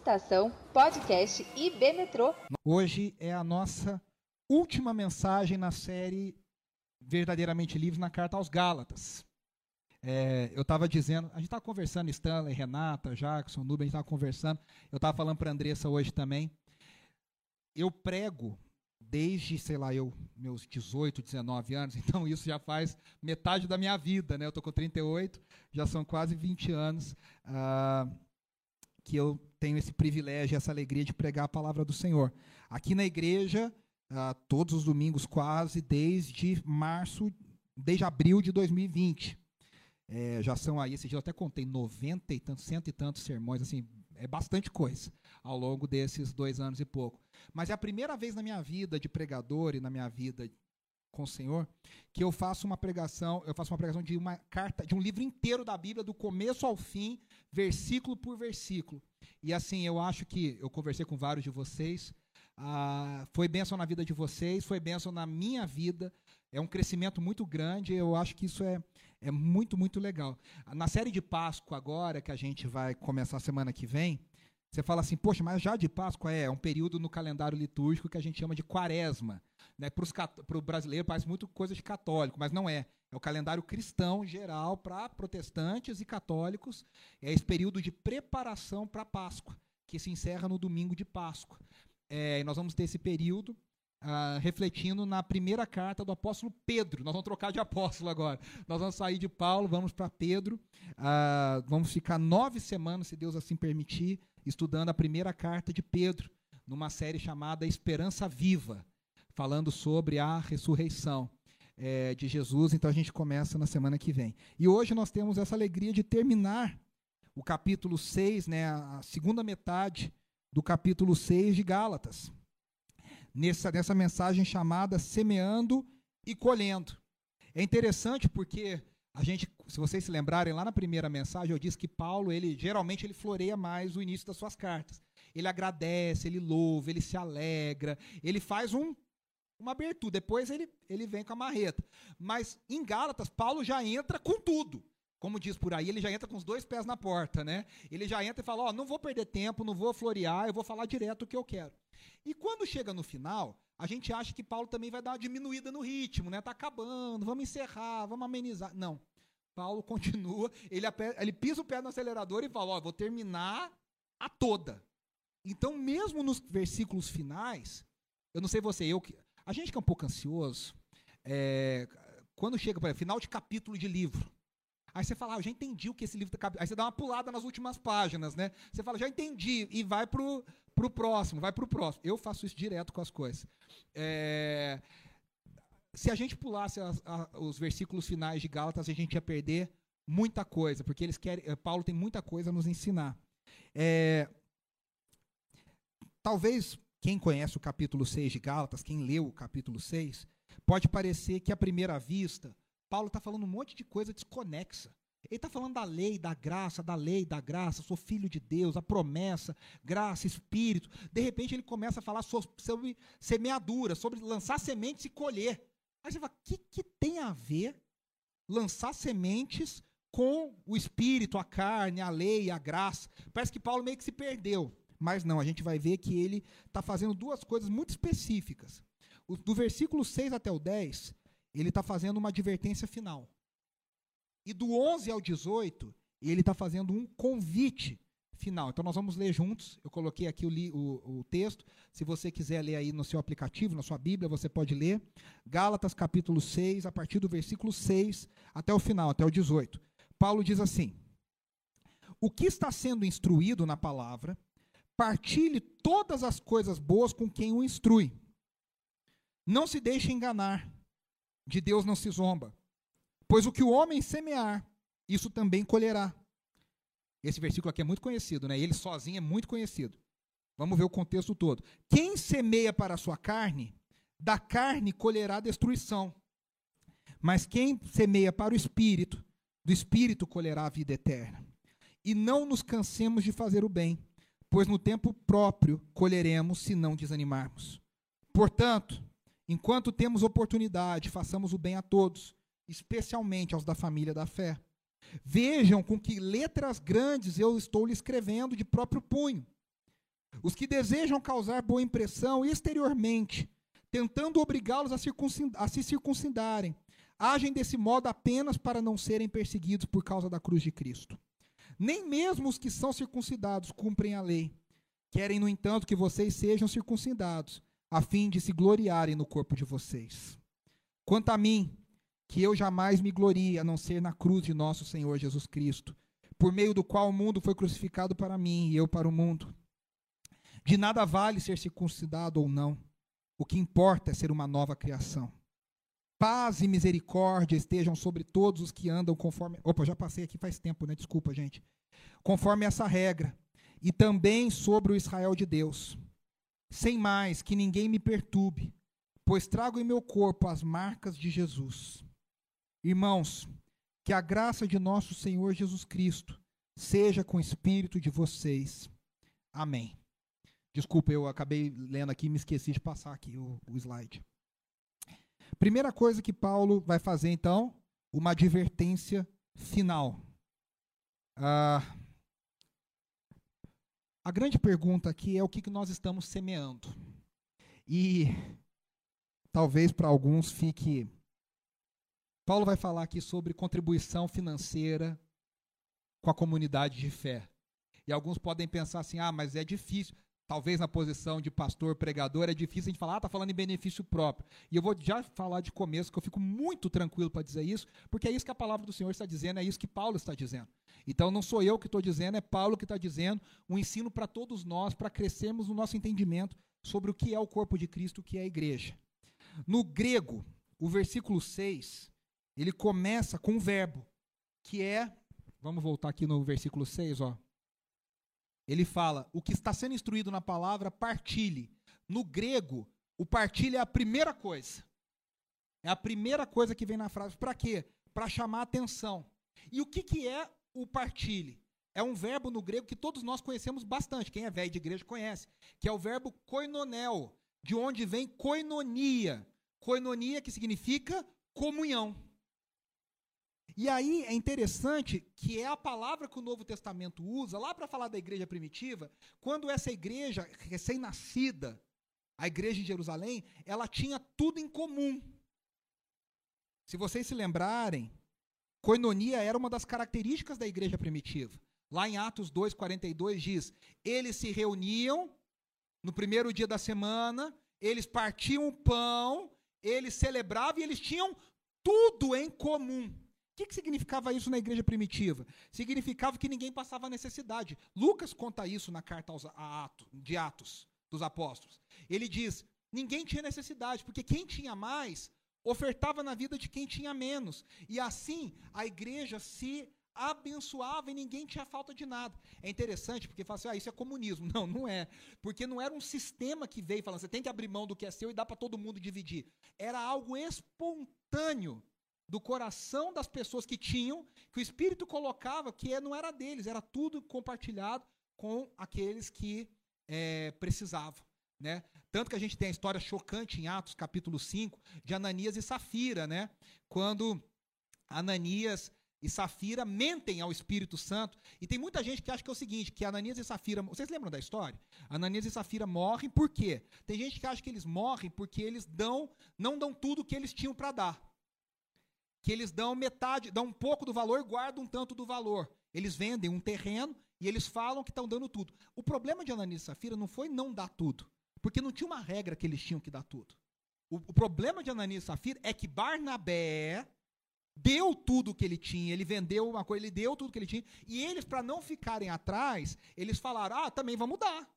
Estação Podcast IB Metrô. Hoje é a nossa última mensagem na série Verdadeiramente Livres na Carta aos Gálatas. É, eu estava dizendo, a gente estava conversando, Stanley, Renata, Jackson, Nubem, a gente estava conversando. Eu estava falando para a Andressa hoje também. Eu prego desde, sei lá, eu, meus 18, 19 anos, então isso já faz metade da minha vida, né? Eu estou com 38, já são quase 20 anos uh, que eu tenho esse privilégio, essa alegria de pregar a palavra do Senhor. Aqui na igreja, uh, todos os domingos quase, desde março, desde abril de 2020. É, já são aí, esse dia eu até contei, 90 e tantos, cento e tantos sermões, assim, é bastante coisa ao longo desses dois anos e pouco. Mas é a primeira vez na minha vida de pregador e na minha vida com o Senhor que eu faço uma pregação, eu faço uma pregação de uma carta, de um livro inteiro da Bíblia, do começo ao fim, versículo por versículo. E assim, eu acho que eu conversei com vários de vocês, ah, foi bênção na vida de vocês, foi bênção na minha vida. É um crescimento muito grande. Eu acho que isso é, é muito, muito legal. Na série de Páscoa, agora, que a gente vai começar semana que vem, você fala assim, poxa, mas já de Páscoa é, é um período no calendário litúrgico que a gente chama de quaresma. Né? Para o brasileiro parece muito coisa de católico, mas não é. É o calendário cristão geral para protestantes e católicos. É esse período de preparação para Páscoa, que se encerra no domingo de Páscoa. É, nós vamos ter esse período Uh, refletindo na primeira carta do apóstolo Pedro. Nós vamos trocar de apóstolo agora. Nós vamos sair de Paulo, vamos para Pedro. Uh, vamos ficar nove semanas, se Deus assim permitir, estudando a primeira carta de Pedro, numa série chamada Esperança Viva, falando sobre a ressurreição é, de Jesus. Então a gente começa na semana que vem. E hoje nós temos essa alegria de terminar o capítulo 6, né, a segunda metade do capítulo 6 de Gálatas nessa, nessa mensagem chamada Semeando e Colhendo. É interessante porque a gente, se vocês se lembrarem, lá na primeira mensagem eu disse que Paulo, ele geralmente ele floreia mais o início das suas cartas. Ele agradece, ele louva, ele se alegra, ele faz um, uma abertura, depois ele, ele vem com a marreta. Mas em Gálatas, Paulo já entra com tudo. Como diz por aí, ele já entra com os dois pés na porta, né? Ele já entra e fala: Ó, oh, não vou perder tempo, não vou florear, eu vou falar direto o que eu quero. E quando chega no final, a gente acha que Paulo também vai dar uma diminuída no ritmo, né? Tá acabando, vamos encerrar, vamos amenizar. Não. Paulo continua, ele, ele pisa o pé no acelerador e fala: Ó, vou terminar a toda. Então, mesmo nos versículos finais, eu não sei você, eu a gente que é um pouco ansioso, é, quando chega para final de capítulo de livro, Aí você fala, ah, eu já entendi o que esse livro está. Aí você dá uma pulada nas últimas páginas, né? Você fala, já entendi, e vai pro, pro próximo, vai pro próximo. Eu faço isso direto com as coisas. É... Se a gente pulasse as, a, os versículos finais de Gálatas, a gente ia perder muita coisa, porque eles querem. Eh, Paulo tem muita coisa a nos ensinar. É... Talvez quem conhece o capítulo 6 de Gálatas, quem leu o capítulo 6, pode parecer que à primeira vista Paulo está falando um monte de coisa desconexa. Ele está falando da lei, da graça, da lei, da graça, sou filho de Deus, a promessa, graça, espírito. De repente ele começa a falar sobre semeadura, sobre lançar sementes e colher. O que, que tem a ver lançar sementes com o espírito, a carne, a lei, a graça? Parece que Paulo meio que se perdeu. Mas não, a gente vai ver que ele está fazendo duas coisas muito específicas. Do versículo 6 até o 10, ele está fazendo uma advertência final. E do 11 ao 18, ele está fazendo um convite final. Então nós vamos ler juntos. Eu coloquei aqui o, o, o, texto. Se você quiser ler aí no seu aplicativo, na sua Bíblia, você pode ler. Gálatas capítulo 6, a partir do versículo 6 até o final, até o 18. Paulo diz assim: O que está sendo instruído na palavra, partilhe todas as coisas boas com quem o instrui. Não se deixe enganar de Deus não se zomba. Pois o que o homem semear, isso também colherá. Esse versículo aqui é muito conhecido, né? Ele sozinho é muito conhecido. Vamos ver o contexto todo. Quem semeia para a sua carne, da carne colherá destruição. Mas quem semeia para o espírito, do espírito colherá a vida eterna. E não nos cansemos de fazer o bem, pois no tempo próprio colheremos se não desanimarmos. Portanto, Enquanto temos oportunidade, façamos o bem a todos, especialmente aos da família da fé. Vejam com que letras grandes eu estou lhe escrevendo de próprio punho. Os que desejam causar boa impressão exteriormente, tentando obrigá-los a, a se circuncidarem, agem desse modo apenas para não serem perseguidos por causa da cruz de Cristo. Nem mesmo os que são circuncidados cumprem a lei. Querem, no entanto, que vocês sejam circuncidados, a fim de se gloriarem no corpo de vocês. Quanto a mim, que eu jamais me glorie a não ser na cruz de nosso Senhor Jesus Cristo, por meio do qual o mundo foi crucificado para mim e eu para o mundo. De nada vale ser circuncidado ou não. O que importa é ser uma nova criação. Paz e misericórdia estejam sobre todos os que andam conforme. Opa, já passei aqui faz tempo, né? Desculpa, gente. Conforme essa regra. E também sobre o Israel de Deus. Sem mais, que ninguém me perturbe, pois trago em meu corpo as marcas de Jesus. Irmãos, que a graça de nosso Senhor Jesus Cristo seja com o espírito de vocês. Amém. Desculpa, eu acabei lendo aqui e me esqueci de passar aqui o, o slide. Primeira coisa que Paulo vai fazer, então, uma advertência final. Ah, a grande pergunta aqui é o que, que nós estamos semeando. E talvez para alguns fique. Paulo vai falar aqui sobre contribuição financeira com a comunidade de fé. E alguns podem pensar assim: ah, mas é difícil talvez na posição de pastor, pregador, é difícil a gente falar, ah, tá falando em benefício próprio. E eu vou já falar de começo, que eu fico muito tranquilo para dizer isso, porque é isso que a palavra do Senhor está dizendo, é isso que Paulo está dizendo. Então não sou eu que estou dizendo, é Paulo que está dizendo, um ensino para todos nós, para crescermos no nosso entendimento sobre o que é o corpo de Cristo, o que é a igreja. No grego, o versículo 6, ele começa com um verbo, que é, vamos voltar aqui no versículo 6, ó, ele fala: o que está sendo instruído na palavra, partilhe. No grego, o partilhe é a primeira coisa. É a primeira coisa que vem na frase. Para quê? Para chamar atenção. E o que, que é o partilhe? É um verbo no grego que todos nós conhecemos bastante. Quem é velho de igreja conhece. Que é o verbo koinonel, de onde vem koinonia. Koinonia que significa comunhão. E aí é interessante que é a palavra que o Novo Testamento usa lá para falar da igreja primitiva, quando essa igreja recém-nascida, a igreja de Jerusalém, ela tinha tudo em comum. Se vocês se lembrarem, coinonia era uma das características da igreja primitiva. Lá em Atos 2:42 diz: "Eles se reuniam no primeiro dia da semana, eles partiam o pão, eles celebravam e eles tinham tudo em comum que, que significava isso na igreja primitiva? Significava que ninguém passava necessidade. Lucas conta isso na carta aos, de Atos dos Apóstolos. Ele diz: ninguém tinha necessidade, porque quem tinha mais ofertava na vida de quem tinha menos. E assim a igreja se abençoava e ninguém tinha falta de nada. É interessante porque fala assim, ah, isso é comunismo. Não, não é. Porque não era um sistema que veio falando, você tem que abrir mão do que é seu e dar para todo mundo dividir. Era algo espontâneo do coração das pessoas que tinham, que o Espírito colocava, que não era deles, era tudo compartilhado com aqueles que é, precisavam. Né? Tanto que a gente tem a história chocante em Atos capítulo 5 de Ananias e Safira, né? quando Ananias e Safira mentem ao Espírito Santo. E tem muita gente que acha que é o seguinte, que Ananias e Safira, vocês lembram da história? Ananias e Safira morrem por quê? Tem gente que acha que eles morrem porque eles dão, não dão tudo o que eles tinham para dar que eles dão metade, dão um pouco do valor, guardam um tanto do valor. Eles vendem um terreno e eles falam que estão dando tudo. O problema de Ananias e Safira não foi não dar tudo, porque não tinha uma regra que eles tinham que dar tudo. O, o problema de Ananias e Safira é que Barnabé deu tudo que ele tinha, ele vendeu uma coisa, ele deu tudo que ele tinha, e eles, para não ficarem atrás, eles falaram: ah, também vamos dar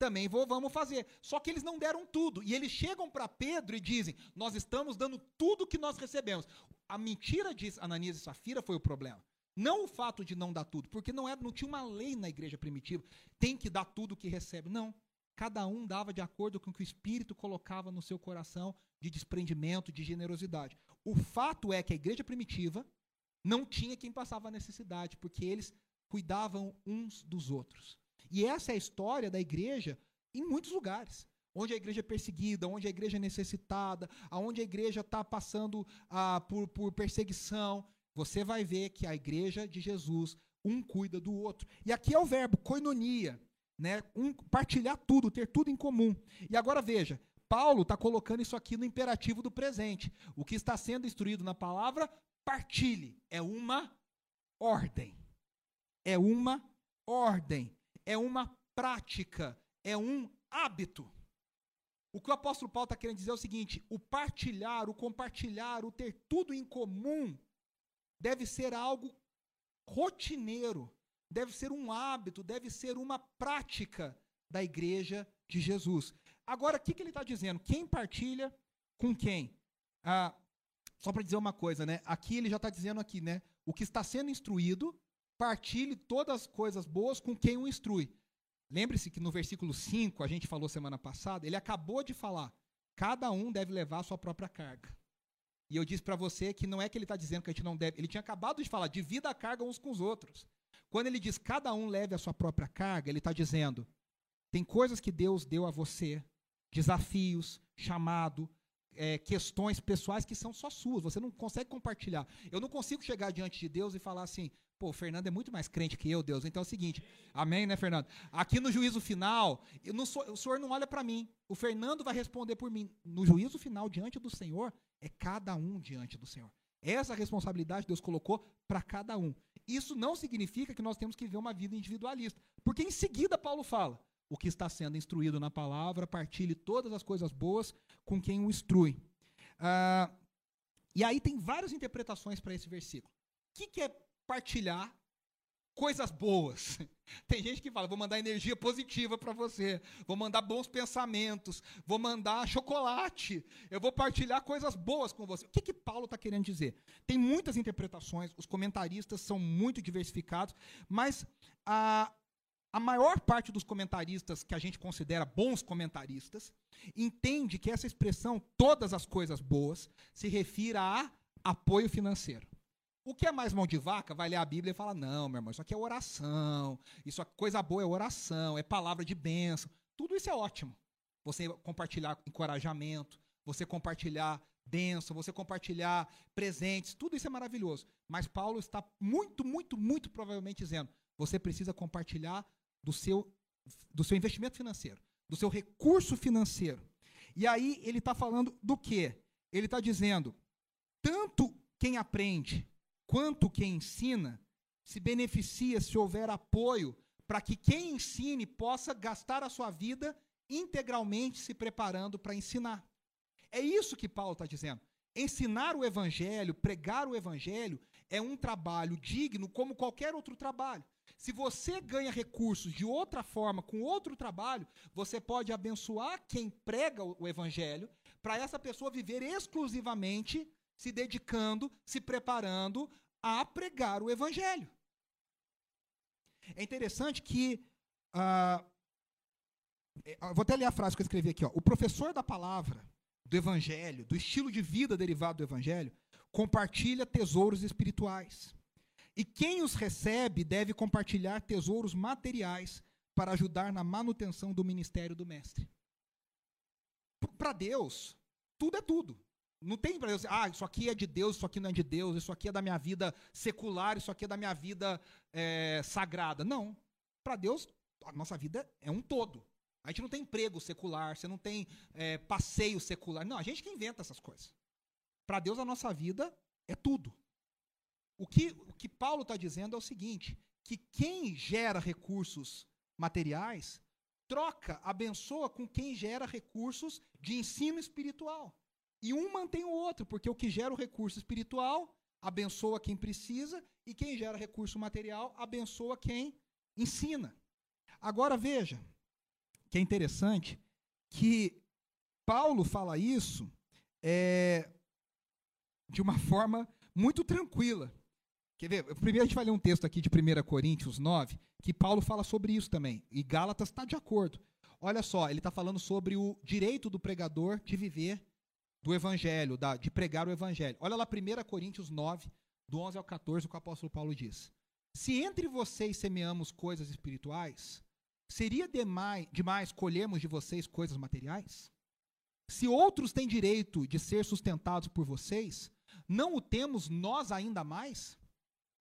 também vou, vamos fazer. Só que eles não deram tudo. E eles chegam para Pedro e dizem: Nós estamos dando tudo que nós recebemos. A mentira de Ananias e Safira foi o problema. Não o fato de não dar tudo, porque não, era, não tinha uma lei na igreja primitiva, tem que dar tudo que recebe. Não. Cada um dava de acordo com o que o Espírito colocava no seu coração de desprendimento, de generosidade. O fato é que a igreja primitiva não tinha quem passava necessidade, porque eles cuidavam uns dos outros. E essa é a história da igreja em muitos lugares. Onde a igreja é perseguida, onde a igreja é necessitada, onde a igreja está passando ah, por, por perseguição, você vai ver que a igreja de Jesus, um cuida do outro. E aqui é o verbo koinonia. né? Um, partilhar tudo, ter tudo em comum. E agora veja, Paulo está colocando isso aqui no imperativo do presente. O que está sendo instruído na palavra, partilhe. É uma ordem. É uma ordem. É uma prática. É um hábito. O que o apóstolo Paulo está querendo dizer é o seguinte: o partilhar, o compartilhar, o ter tudo em comum, deve ser algo rotineiro, deve ser um hábito, deve ser uma prática da igreja de Jesus. Agora, o que, que ele está dizendo? Quem partilha com quem? Ah, só para dizer uma coisa, né? Aqui ele já está dizendo aqui, né? O que está sendo instruído, partilhe todas as coisas boas com quem o instrui. Lembre-se que no versículo 5, a gente falou semana passada, ele acabou de falar: cada um deve levar a sua própria carga. E eu disse para você que não é que ele está dizendo que a gente não deve. Ele tinha acabado de falar, divida a carga uns com os outros. Quando ele diz cada um leve a sua própria carga, ele está dizendo: tem coisas que Deus deu a você, desafios, chamado, é, questões pessoais que são só suas, você não consegue compartilhar. Eu não consigo chegar diante de Deus e falar assim, pô, o Fernando é muito mais crente que eu, Deus. Então é o seguinte, amém, né, Fernando? Aqui no juízo final, sou, o Senhor não olha para mim, o Fernando vai responder por mim. No juízo final, diante do Senhor, é cada um diante do Senhor. Essa responsabilidade Deus colocou para cada um. Isso não significa que nós temos que viver uma vida individualista, porque em seguida Paulo fala: o que está sendo instruído na palavra, partilhe todas as coisas boas com quem o instrui. Ah, e aí tem várias interpretações para esse versículo. O que, que é partilhar coisas boas? Tem gente que fala, vou mandar energia positiva para você, vou mandar bons pensamentos, vou mandar chocolate, eu vou partilhar coisas boas com você. O que, que Paulo está querendo dizer? Tem muitas interpretações, os comentaristas são muito diversificados, mas a, a maior parte dos comentaristas que a gente considera bons comentaristas entende que essa expressão todas as coisas boas se refira a apoio financeiro. O que é mais mão de vaca vai ler a Bíblia e fala: não, meu irmão, isso aqui é oração, isso aqui, coisa boa é oração, é palavra de bênção. Tudo isso é ótimo. Você compartilhar encorajamento, você compartilhar bênção, você compartilhar presentes, tudo isso é maravilhoso. Mas Paulo está muito, muito, muito provavelmente dizendo: você precisa compartilhar do seu, do seu investimento financeiro, do seu recurso financeiro. E aí ele está falando do quê? Ele está dizendo: tanto quem aprende quanto quem ensina se beneficia se houver apoio para que quem ensine possa gastar a sua vida integralmente se preparando para ensinar. É isso que Paulo está dizendo. Ensinar o evangelho, pregar o evangelho, é um trabalho digno como qualquer outro trabalho. Se você ganha recursos de outra forma, com outro trabalho, você pode abençoar quem prega o evangelho, para essa pessoa viver exclusivamente se dedicando, se preparando a pregar o evangelho. É interessante que. Uh, vou até ler a frase que eu escrevi aqui. Ó, o professor da palavra, do evangelho, do estilo de vida derivado do evangelho, compartilha tesouros espirituais. E quem os recebe deve compartilhar tesouros materiais para ajudar na manutenção do ministério do mestre. Para Deus, tudo é tudo. Não tem para Deus, ah, isso aqui é de Deus, isso aqui não é de Deus, isso aqui é da minha vida secular, isso aqui é da minha vida é, sagrada. Não. Para Deus, a nossa vida é um todo. A gente não tem emprego secular, você não tem é, passeio secular. Não, a gente que inventa essas coisas. Para Deus, a nossa vida é tudo. O que, o que Paulo está dizendo é o seguinte: que quem gera recursos materiais troca, abençoa com quem gera recursos de ensino espiritual. E um mantém o outro, porque o que gera o recurso espiritual abençoa quem precisa e quem gera recurso material abençoa quem ensina. Agora veja, que é interessante que Paulo fala isso é, de uma forma muito tranquila. Quer ver? Primeiro a gente vai ler um texto aqui de 1 Coríntios 9, que Paulo fala sobre isso também. E Gálatas está de acordo. Olha só, ele está falando sobre o direito do pregador de viver do evangelho, da, de pregar o evangelho. Olha lá 1 Coríntios 9, do 11 ao 14, o que o apóstolo Paulo diz. Se entre vocês semeamos coisas espirituais, seria demais, demais colhermos de vocês coisas materiais? Se outros têm direito de ser sustentados por vocês, não o temos nós ainda mais?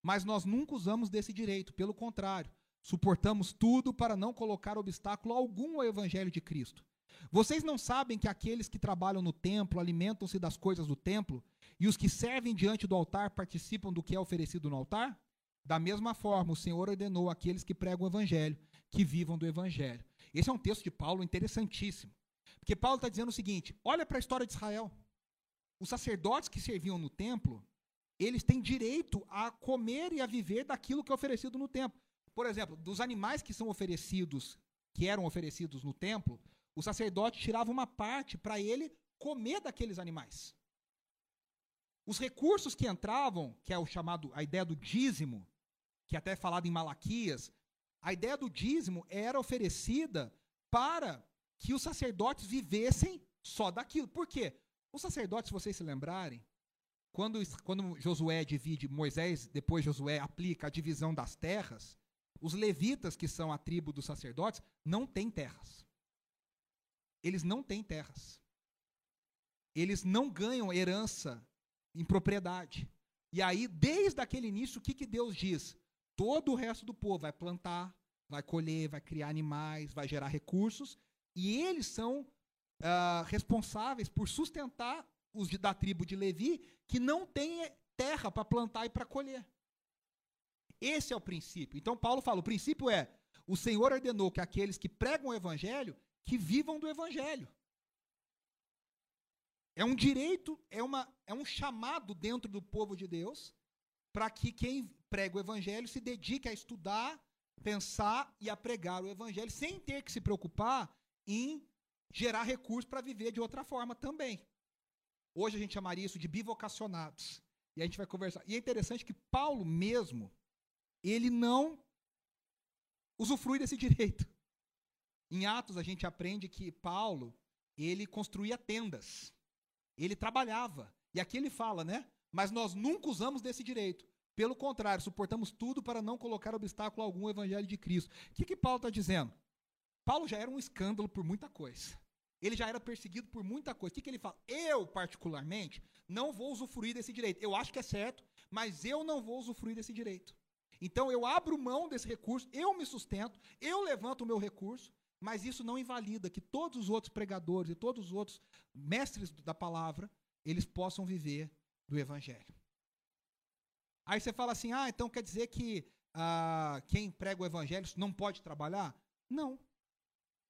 Mas nós nunca usamos desse direito, pelo contrário, Suportamos tudo para não colocar obstáculo algum ao evangelho de Cristo. Vocês não sabem que aqueles que trabalham no templo alimentam-se das coisas do templo, e os que servem diante do altar participam do que é oferecido no altar? Da mesma forma, o Senhor ordenou àqueles que pregam o evangelho que vivam do evangelho. Esse é um texto de Paulo interessantíssimo. Porque Paulo está dizendo o seguinte: olha para a história de Israel. Os sacerdotes que serviam no templo, eles têm direito a comer e a viver daquilo que é oferecido no templo. Por exemplo, dos animais que são oferecidos, que eram oferecidos no templo, o sacerdote tirava uma parte para ele comer daqueles animais. Os recursos que entravam, que é o chamado a ideia do dízimo, que é até é falado em Malaquias, a ideia do dízimo era oferecida para que os sacerdotes vivessem só daquilo. Por quê? Os sacerdotes, se vocês se lembrarem, quando, quando Josué divide, Moisés, depois Josué aplica a divisão das terras, os levitas, que são a tribo dos sacerdotes, não têm terras. Eles não têm terras. Eles não ganham herança em propriedade. E aí, desde aquele início, o que, que Deus diz? Todo o resto do povo vai plantar, vai colher, vai criar animais, vai gerar recursos, e eles são uh, responsáveis por sustentar os da tribo de Levi, que não tem terra para plantar e para colher. Esse é o princípio. Então Paulo fala: o princípio é: o Senhor ordenou que aqueles que pregam o evangelho que vivam do evangelho. É um direito, é, uma, é um chamado dentro do povo de Deus para que quem prega o evangelho se dedique a estudar, pensar e a pregar o evangelho sem ter que se preocupar em gerar recursos para viver de outra forma também. Hoje a gente chamaria isso de bivocacionados. E a gente vai conversar. E é interessante que Paulo mesmo, ele não usufrui desse direito. Em Atos a gente aprende que Paulo, ele construía tendas. Ele trabalhava. E aqui ele fala, né? Mas nós nunca usamos desse direito. Pelo contrário, suportamos tudo para não colocar obstáculo algum ao evangelho de Cristo. O que, que Paulo está dizendo? Paulo já era um escândalo por muita coisa. Ele já era perseguido por muita coisa. O que, que ele fala? Eu, particularmente, não vou usufruir desse direito. Eu acho que é certo, mas eu não vou usufruir desse direito. Então eu abro mão desse recurso, eu me sustento, eu levanto o meu recurso, mas isso não invalida que todos os outros pregadores e todos os outros mestres da palavra, eles possam viver do evangelho. Aí você fala assim: ah, então quer dizer que ah, quem prega o evangelho não pode trabalhar? Não.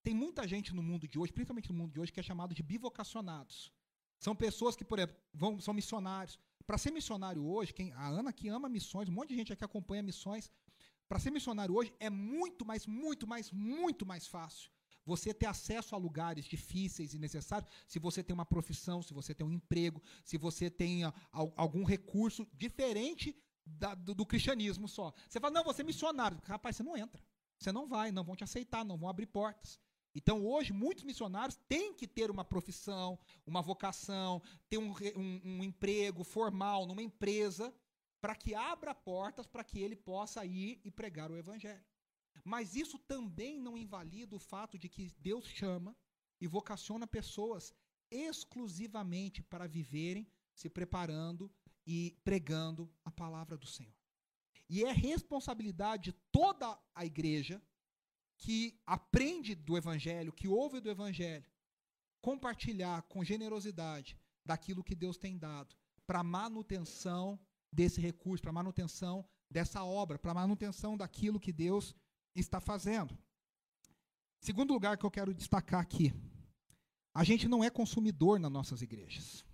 Tem muita gente no mundo de hoje, principalmente no mundo de hoje, que é chamado de bivocacionados. São pessoas que, por exemplo, vão, são missionários. Para ser missionário hoje, quem, a Ana que ama missões, um monte de gente aqui acompanha missões. Para ser missionário hoje é muito mais, muito mais, muito mais fácil você ter acesso a lugares difíceis e necessários se você tem uma profissão, se você tem um emprego, se você tem algum recurso diferente da, do, do, cristianismo só. Você fala, não, você é missionário. Rapaz, você não entra. Você não vai, não vão te aceitar, não vão abrir portas. Então, hoje, muitos missionários têm que ter uma profissão, uma vocação, ter um, um, um emprego formal numa empresa, para que abra portas para que ele possa ir e pregar o evangelho. Mas isso também não invalida o fato de que Deus chama e vocaciona pessoas exclusivamente para viverem se preparando e pregando a palavra do Senhor. E é responsabilidade de toda a igreja que aprende do evangelho, que ouve do evangelho, compartilhar com generosidade daquilo que Deus tem dado para manutenção desse recurso, para manutenção dessa obra, para manutenção daquilo que Deus está fazendo. Segundo lugar que eu quero destacar aqui, a gente não é consumidor nas nossas igrejas.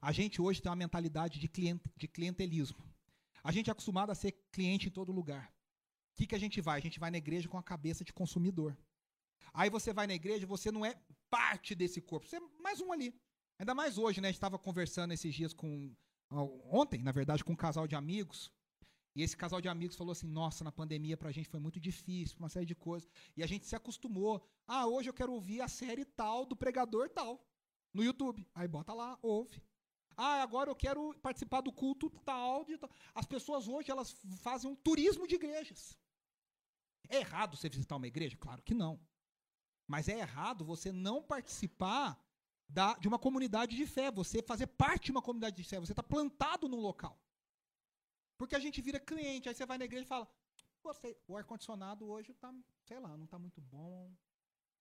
A gente hoje tem uma mentalidade de, client, de clientelismo. A gente é acostumado a ser cliente em todo lugar. Que, que a gente vai? A gente vai na igreja com a cabeça de consumidor. Aí você vai na igreja, você não é parte desse corpo, você é mais um ali. Ainda mais hoje, né? A gente estava conversando esses dias com. Ontem, na verdade, com um casal de amigos. E esse casal de amigos falou assim: nossa, na pandemia pra gente foi muito difícil, uma série de coisas. E a gente se acostumou. Ah, hoje eu quero ouvir a série tal do pregador tal no YouTube. Aí bota lá, ouve. Ah, agora eu quero participar do culto tal, de tal. As pessoas hoje elas fazem um turismo de igrejas. É errado você visitar uma igreja? Claro que não. Mas é errado você não participar da, de uma comunidade de fé, você fazer parte de uma comunidade de fé, você está plantado num local. Porque a gente vira cliente, aí você vai na igreja e fala: Gostei. O ar-condicionado hoje tá, sei lá, não tá muito bom.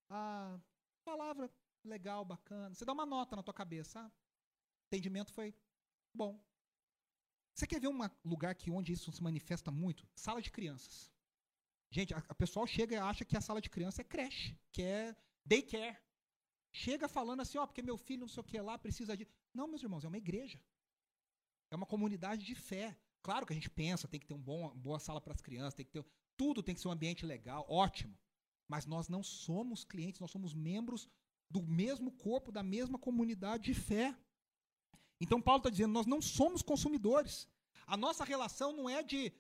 A palavra legal, bacana. Você dá uma nota na tua cabeça. Ah, entendimento foi bom. Você quer ver um lugar que onde isso se manifesta muito? Sala de crianças. Gente, a, a pessoal chega e acha que a sala de criança é creche, que é daycare. Chega falando assim, ó, oh, porque meu filho não sei o que lá precisa de. Não, meus irmãos, é uma igreja. É uma comunidade de fé. Claro que a gente pensa, tem que ter uma bom, boa sala para as crianças, tem que ter. Tudo tem que ser um ambiente legal, ótimo. Mas nós não somos clientes, nós somos membros do mesmo corpo, da mesma comunidade de fé. Então Paulo está dizendo, nós não somos consumidores. A nossa relação não é de,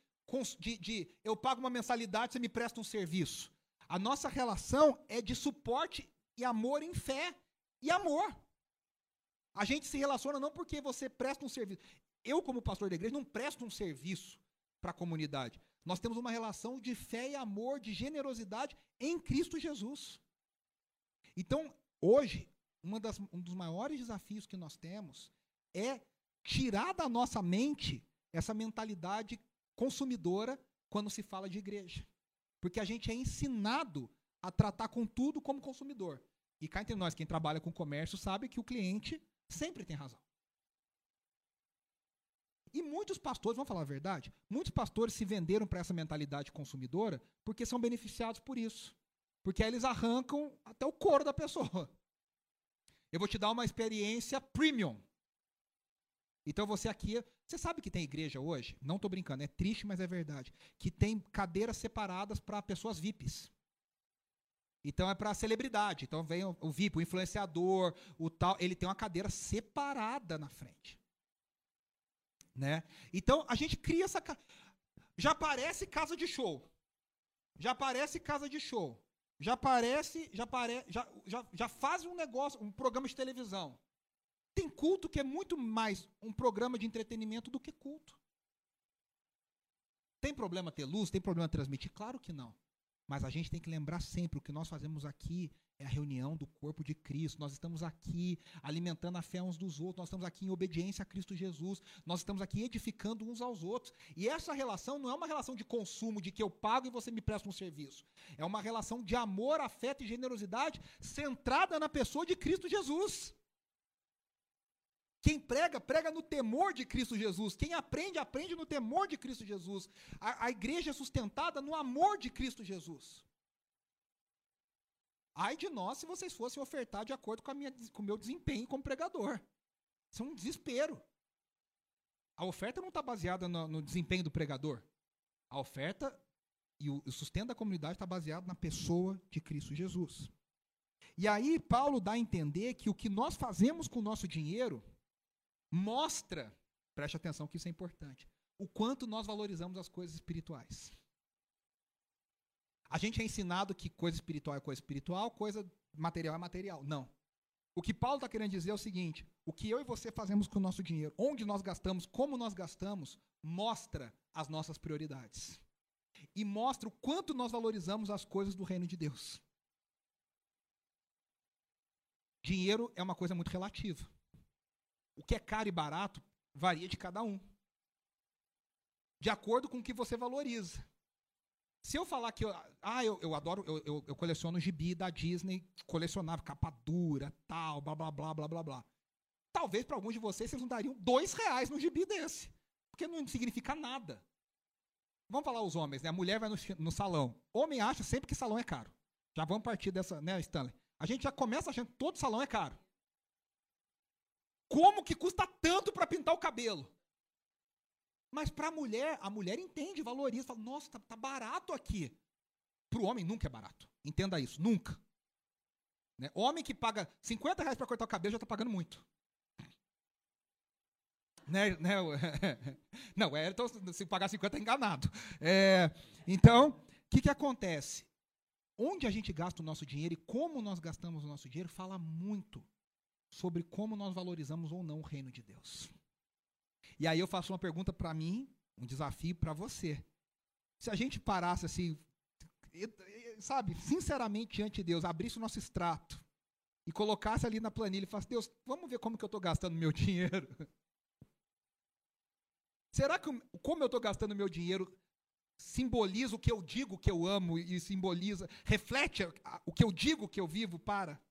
de, de eu pago uma mensalidade, você me presta um serviço. A nossa relação é de suporte e amor em fé e amor. A gente se relaciona não porque você presta um serviço. Eu, como pastor da igreja, não presto um serviço para a comunidade. Nós temos uma relação de fé e amor, de generosidade em Cristo Jesus. Então, hoje, das, um dos maiores desafios que nós temos é tirar da nossa mente essa mentalidade consumidora quando se fala de igreja. Porque a gente é ensinado a tratar com tudo como consumidor. E cá entre nós, quem trabalha com comércio sabe que o cliente sempre tem razão. E muitos pastores, vamos falar a verdade, muitos pastores se venderam para essa mentalidade consumidora porque são beneficiados por isso. Porque aí eles arrancam até o couro da pessoa. Eu vou te dar uma experiência premium. Então você aqui, você sabe que tem igreja hoje? Não estou brincando, é triste, mas é verdade. Que tem cadeiras separadas para pessoas VIPs. Então é para celebridade. Então vem o, o, VIP, o influenciador, o tal, ele tem uma cadeira separada na frente. Né? Então a gente cria essa já parece casa de show. Já parece casa de show. Já parece, já parece, já, já, já faz um negócio, um programa de televisão. Tem culto que é muito mais um programa de entretenimento do que culto. Tem problema ter luz? Tem problema transmitir? Claro que não. Mas a gente tem que lembrar sempre: o que nós fazemos aqui é a reunião do corpo de Cristo. Nós estamos aqui alimentando a fé uns dos outros, nós estamos aqui em obediência a Cristo Jesus, nós estamos aqui edificando uns aos outros. E essa relação não é uma relação de consumo, de que eu pago e você me presta um serviço. É uma relação de amor, afeto e generosidade centrada na pessoa de Cristo Jesus. Quem prega, prega no temor de Cristo Jesus. Quem aprende, aprende no temor de Cristo Jesus. A, a igreja é sustentada no amor de Cristo Jesus. Ai de nós se vocês fossem ofertar de acordo com, minha, com o meu desempenho como pregador. Isso é um desespero. A oferta não está baseada no, no, desempenho do pregador. A oferta e o, o sustento da comunidade está baseado na pessoa de Cristo Jesus. E aí Paulo dá a entender que o que nós fazemos com o nosso dinheiro mostra, preste atenção que isso é importante, o quanto nós valorizamos as coisas espirituais. A gente é ensinado que coisa espiritual é coisa espiritual, coisa material é material. Não. O que Paulo está querendo dizer é o seguinte: o que eu e você fazemos com o nosso dinheiro, onde nós gastamos, como nós gastamos, mostra as nossas prioridades. E mostra o quanto nós valorizamos as coisas do reino de Deus. Dinheiro é uma coisa muito relativa. O que é caro e barato varia de cada um. De acordo com o que você valoriza. Se eu falar que eu, ah, eu, eu adoro, eu, eu, eu, coleciono gibi da Disney, colecionava capa dura, tal, blá blá blá blá blá blá. Talvez para alguns de vocês vocês não dariam dois reais no gibi desse, porque não significa nada. Vamos falar os homens, né? A mulher vai no, no salão. Homem acha sempre que salão é caro. Já vamos partir dessa, né, Stanley? A gente já começa achando que todo salão é caro. Como que custa tanto para pintar o cabelo? Mas para a mulher, a mulher entende, valoriza, fala, nossa, tá, tá barato aqui. Para o homem nunca é barato. Entenda isso, nunca. Né? Homem que paga 50 reais para cortar o cabelo já está pagando muito. Né, né, não, é, então, se pagar 50 é enganado. É, então, o que, que acontece? Onde a gente gasta o nosso dinheiro e como nós gastamos o nosso dinheiro fala muito sobre como nós valorizamos ou não o reino de Deus. E aí eu faço uma pergunta para mim, um desafio para você. Se a gente parasse assim, sabe, sinceramente diante de Deus, abrisse o nosso extrato e colocasse ali na planilha e falasse, Deus, vamos ver como que eu estou gastando meu dinheiro. Será que como eu estou gastando meu dinheiro simboliza o que eu digo que eu amo e simboliza, reflete o que eu digo que eu vivo para.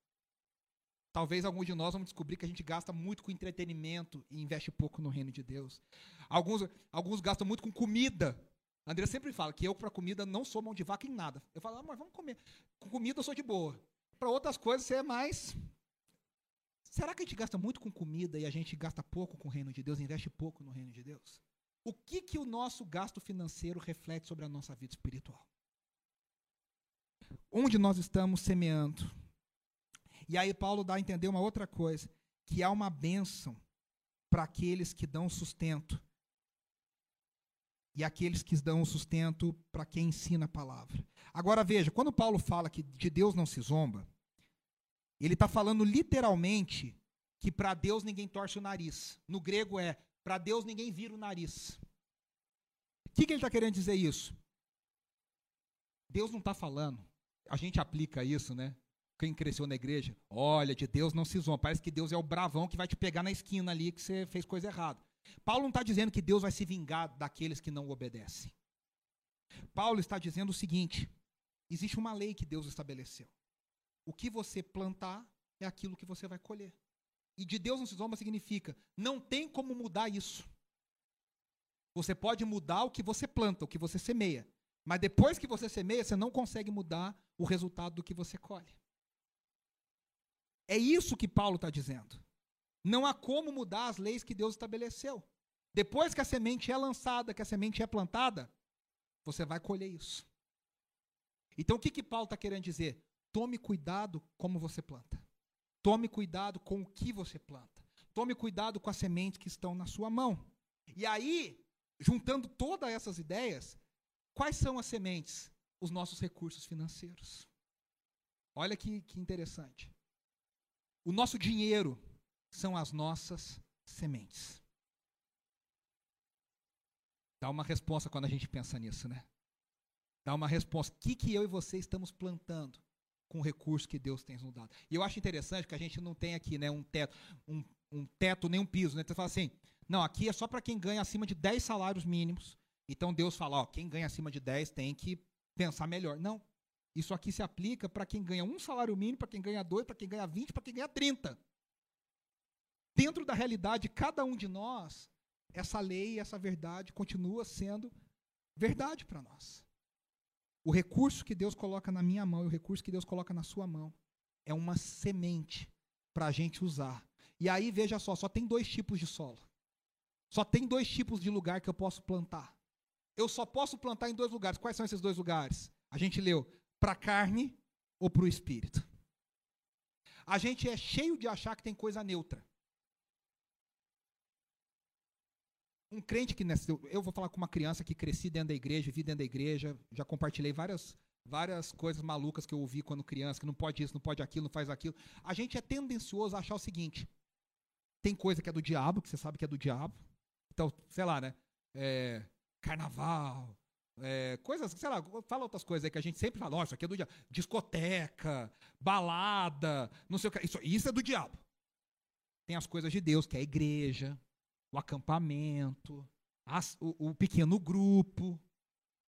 Talvez alguns de nós vamos descobrir que a gente gasta muito com entretenimento e investe pouco no reino de Deus. Alguns, alguns gastam muito com comida. A André sempre fala que eu, para comida, não sou mão de vaca em nada. Eu falo, mas vamos comer. Com comida eu sou de boa. Para outras coisas você é mais. Será que a gente gasta muito com comida e a gente gasta pouco com o reino de Deus, investe pouco no reino de Deus? O que, que o nosso gasto financeiro reflete sobre a nossa vida espiritual? Onde nós estamos semeando? E aí Paulo dá a entender uma outra coisa, que há uma bênção para aqueles que dão sustento e aqueles que dão sustento para quem ensina a palavra. Agora veja, quando Paulo fala que de Deus não se zomba, ele está falando literalmente que para Deus ninguém torce o nariz. No grego é para Deus ninguém vira o nariz. O que, que ele está querendo dizer isso? Deus não está falando. A gente aplica isso, né? Quem cresceu na igreja, olha, de Deus não se zomba. Parece que Deus é o bravão que vai te pegar na esquina ali que você fez coisa errada. Paulo não está dizendo que Deus vai se vingar daqueles que não obedecem. Paulo está dizendo o seguinte: existe uma lei que Deus estabeleceu. O que você plantar é aquilo que você vai colher. E de Deus não se zomba significa, não tem como mudar isso. Você pode mudar o que você planta, o que você semeia. Mas depois que você semeia, você não consegue mudar o resultado do que você colhe. É isso que Paulo está dizendo. Não há como mudar as leis que Deus estabeleceu. Depois que a semente é lançada, que a semente é plantada, você vai colher isso. Então o que, que Paulo está querendo dizer? Tome cuidado como você planta. Tome cuidado com o que você planta. Tome cuidado com as sementes que estão na sua mão. E aí, juntando todas essas ideias, quais são as sementes? Os nossos recursos financeiros. Olha que, que interessante. O nosso dinheiro são as nossas sementes. Dá uma resposta quando a gente pensa nisso, né? Dá uma resposta. O que, que eu e você estamos plantando? com o recurso que Deus tem nos dado. E eu acho interessante que a gente não tem aqui né, um teto, um, um teto nem um piso. Né? Você fala assim, não, aqui é só para quem ganha acima de 10 salários mínimos. Então Deus fala, ó, quem ganha acima de 10 tem que pensar melhor. Não. Isso aqui se aplica para quem ganha um salário mínimo, para quem ganha dois, para quem ganha 20, para quem ganha 30. Dentro da realidade de cada um de nós, essa lei, essa verdade continua sendo verdade para nós. O recurso que Deus coloca na minha mão e o recurso que Deus coloca na sua mão é uma semente para a gente usar. E aí, veja só, só tem dois tipos de solo. Só tem dois tipos de lugar que eu posso plantar. Eu só posso plantar em dois lugares. Quais são esses dois lugares? A gente leu para a carne ou para o espírito. A gente é cheio de achar que tem coisa neutra. um crente que nasceu, eu vou falar com uma criança que cresci dentro da igreja, vi dentro da igreja, já compartilhei várias várias coisas malucas que eu ouvi quando criança, que não pode isso, não pode aquilo, não faz aquilo. A gente é tendencioso a achar o seguinte: tem coisa que é do diabo, que você sabe que é do diabo. Então, sei lá, né? É, carnaval, é, coisas, sei lá, fala outras coisas aí que a gente sempre fala, oh, isso aqui é do diabo. Discoteca, balada, não sei o que. Isso, isso é do diabo. Tem as coisas de Deus, que é a igreja, o acampamento, as, o, o pequeno grupo.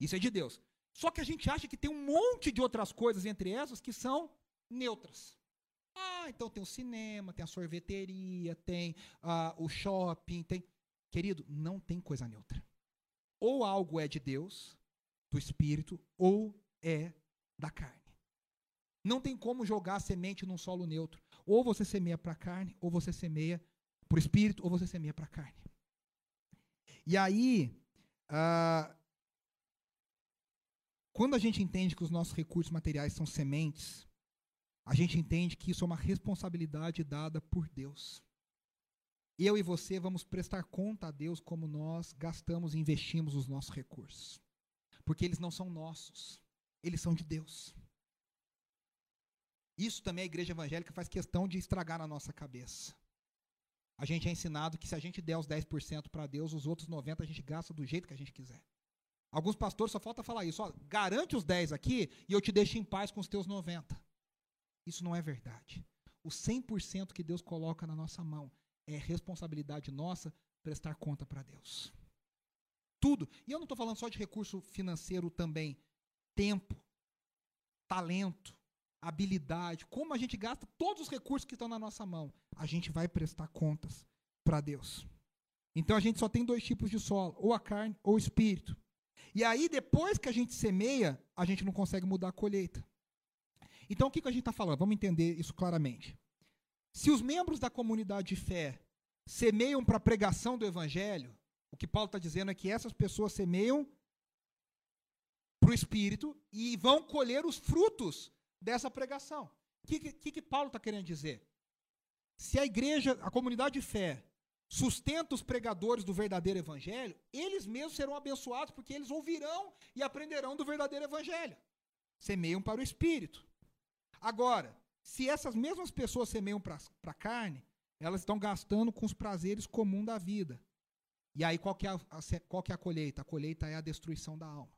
Isso é de Deus. Só que a gente acha que tem um monte de outras coisas entre essas que são neutras. Ah, então tem o cinema, tem a sorveteria, tem ah, o shopping, tem. Querido, não tem coisa neutra. Ou algo é de Deus, do Espírito, ou é da carne. Não tem como jogar a semente num solo neutro. Ou você semeia para a carne, ou você semeia para o espírito ou você semeia para a carne. E aí, ah, quando a gente entende que os nossos recursos materiais são sementes, a gente entende que isso é uma responsabilidade dada por Deus. Eu e você vamos prestar conta a Deus como nós gastamos e investimos os nossos recursos. Porque eles não são nossos, eles são de Deus. Isso também a igreja evangélica faz questão de estragar na nossa cabeça a gente é ensinado que se a gente der os 10% para Deus, os outros 90% a gente gasta do jeito que a gente quiser. Alguns pastores só falta falar isso. Ó, garante os 10 aqui e eu te deixo em paz com os teus 90. Isso não é verdade. O 100% que Deus coloca na nossa mão é responsabilidade nossa prestar conta para Deus. Tudo. E eu não estou falando só de recurso financeiro também. Tempo, talento, habilidade, como a gente gasta todos os recursos que estão na nossa mão. A gente vai prestar contas para Deus. Então a gente só tem dois tipos de solo, ou a carne ou o espírito. E aí, depois que a gente semeia, a gente não consegue mudar a colheita. Então, o que, que a gente está falando? Vamos entender isso claramente. Se os membros da comunidade de fé semeiam para a pregação do evangelho, o que Paulo está dizendo é que essas pessoas semeiam para o Espírito e vão colher os frutos dessa pregação. O que, que, que Paulo está querendo dizer? Se a igreja, a comunidade de fé, sustenta os pregadores do verdadeiro evangelho, eles mesmos serão abençoados porque eles ouvirão e aprenderão do verdadeiro evangelho. Semeiam para o espírito. Agora, se essas mesmas pessoas semeiam para a carne, elas estão gastando com os prazeres comuns da vida. E aí, qual que, é a, qual que é a colheita? A colheita é a destruição da alma.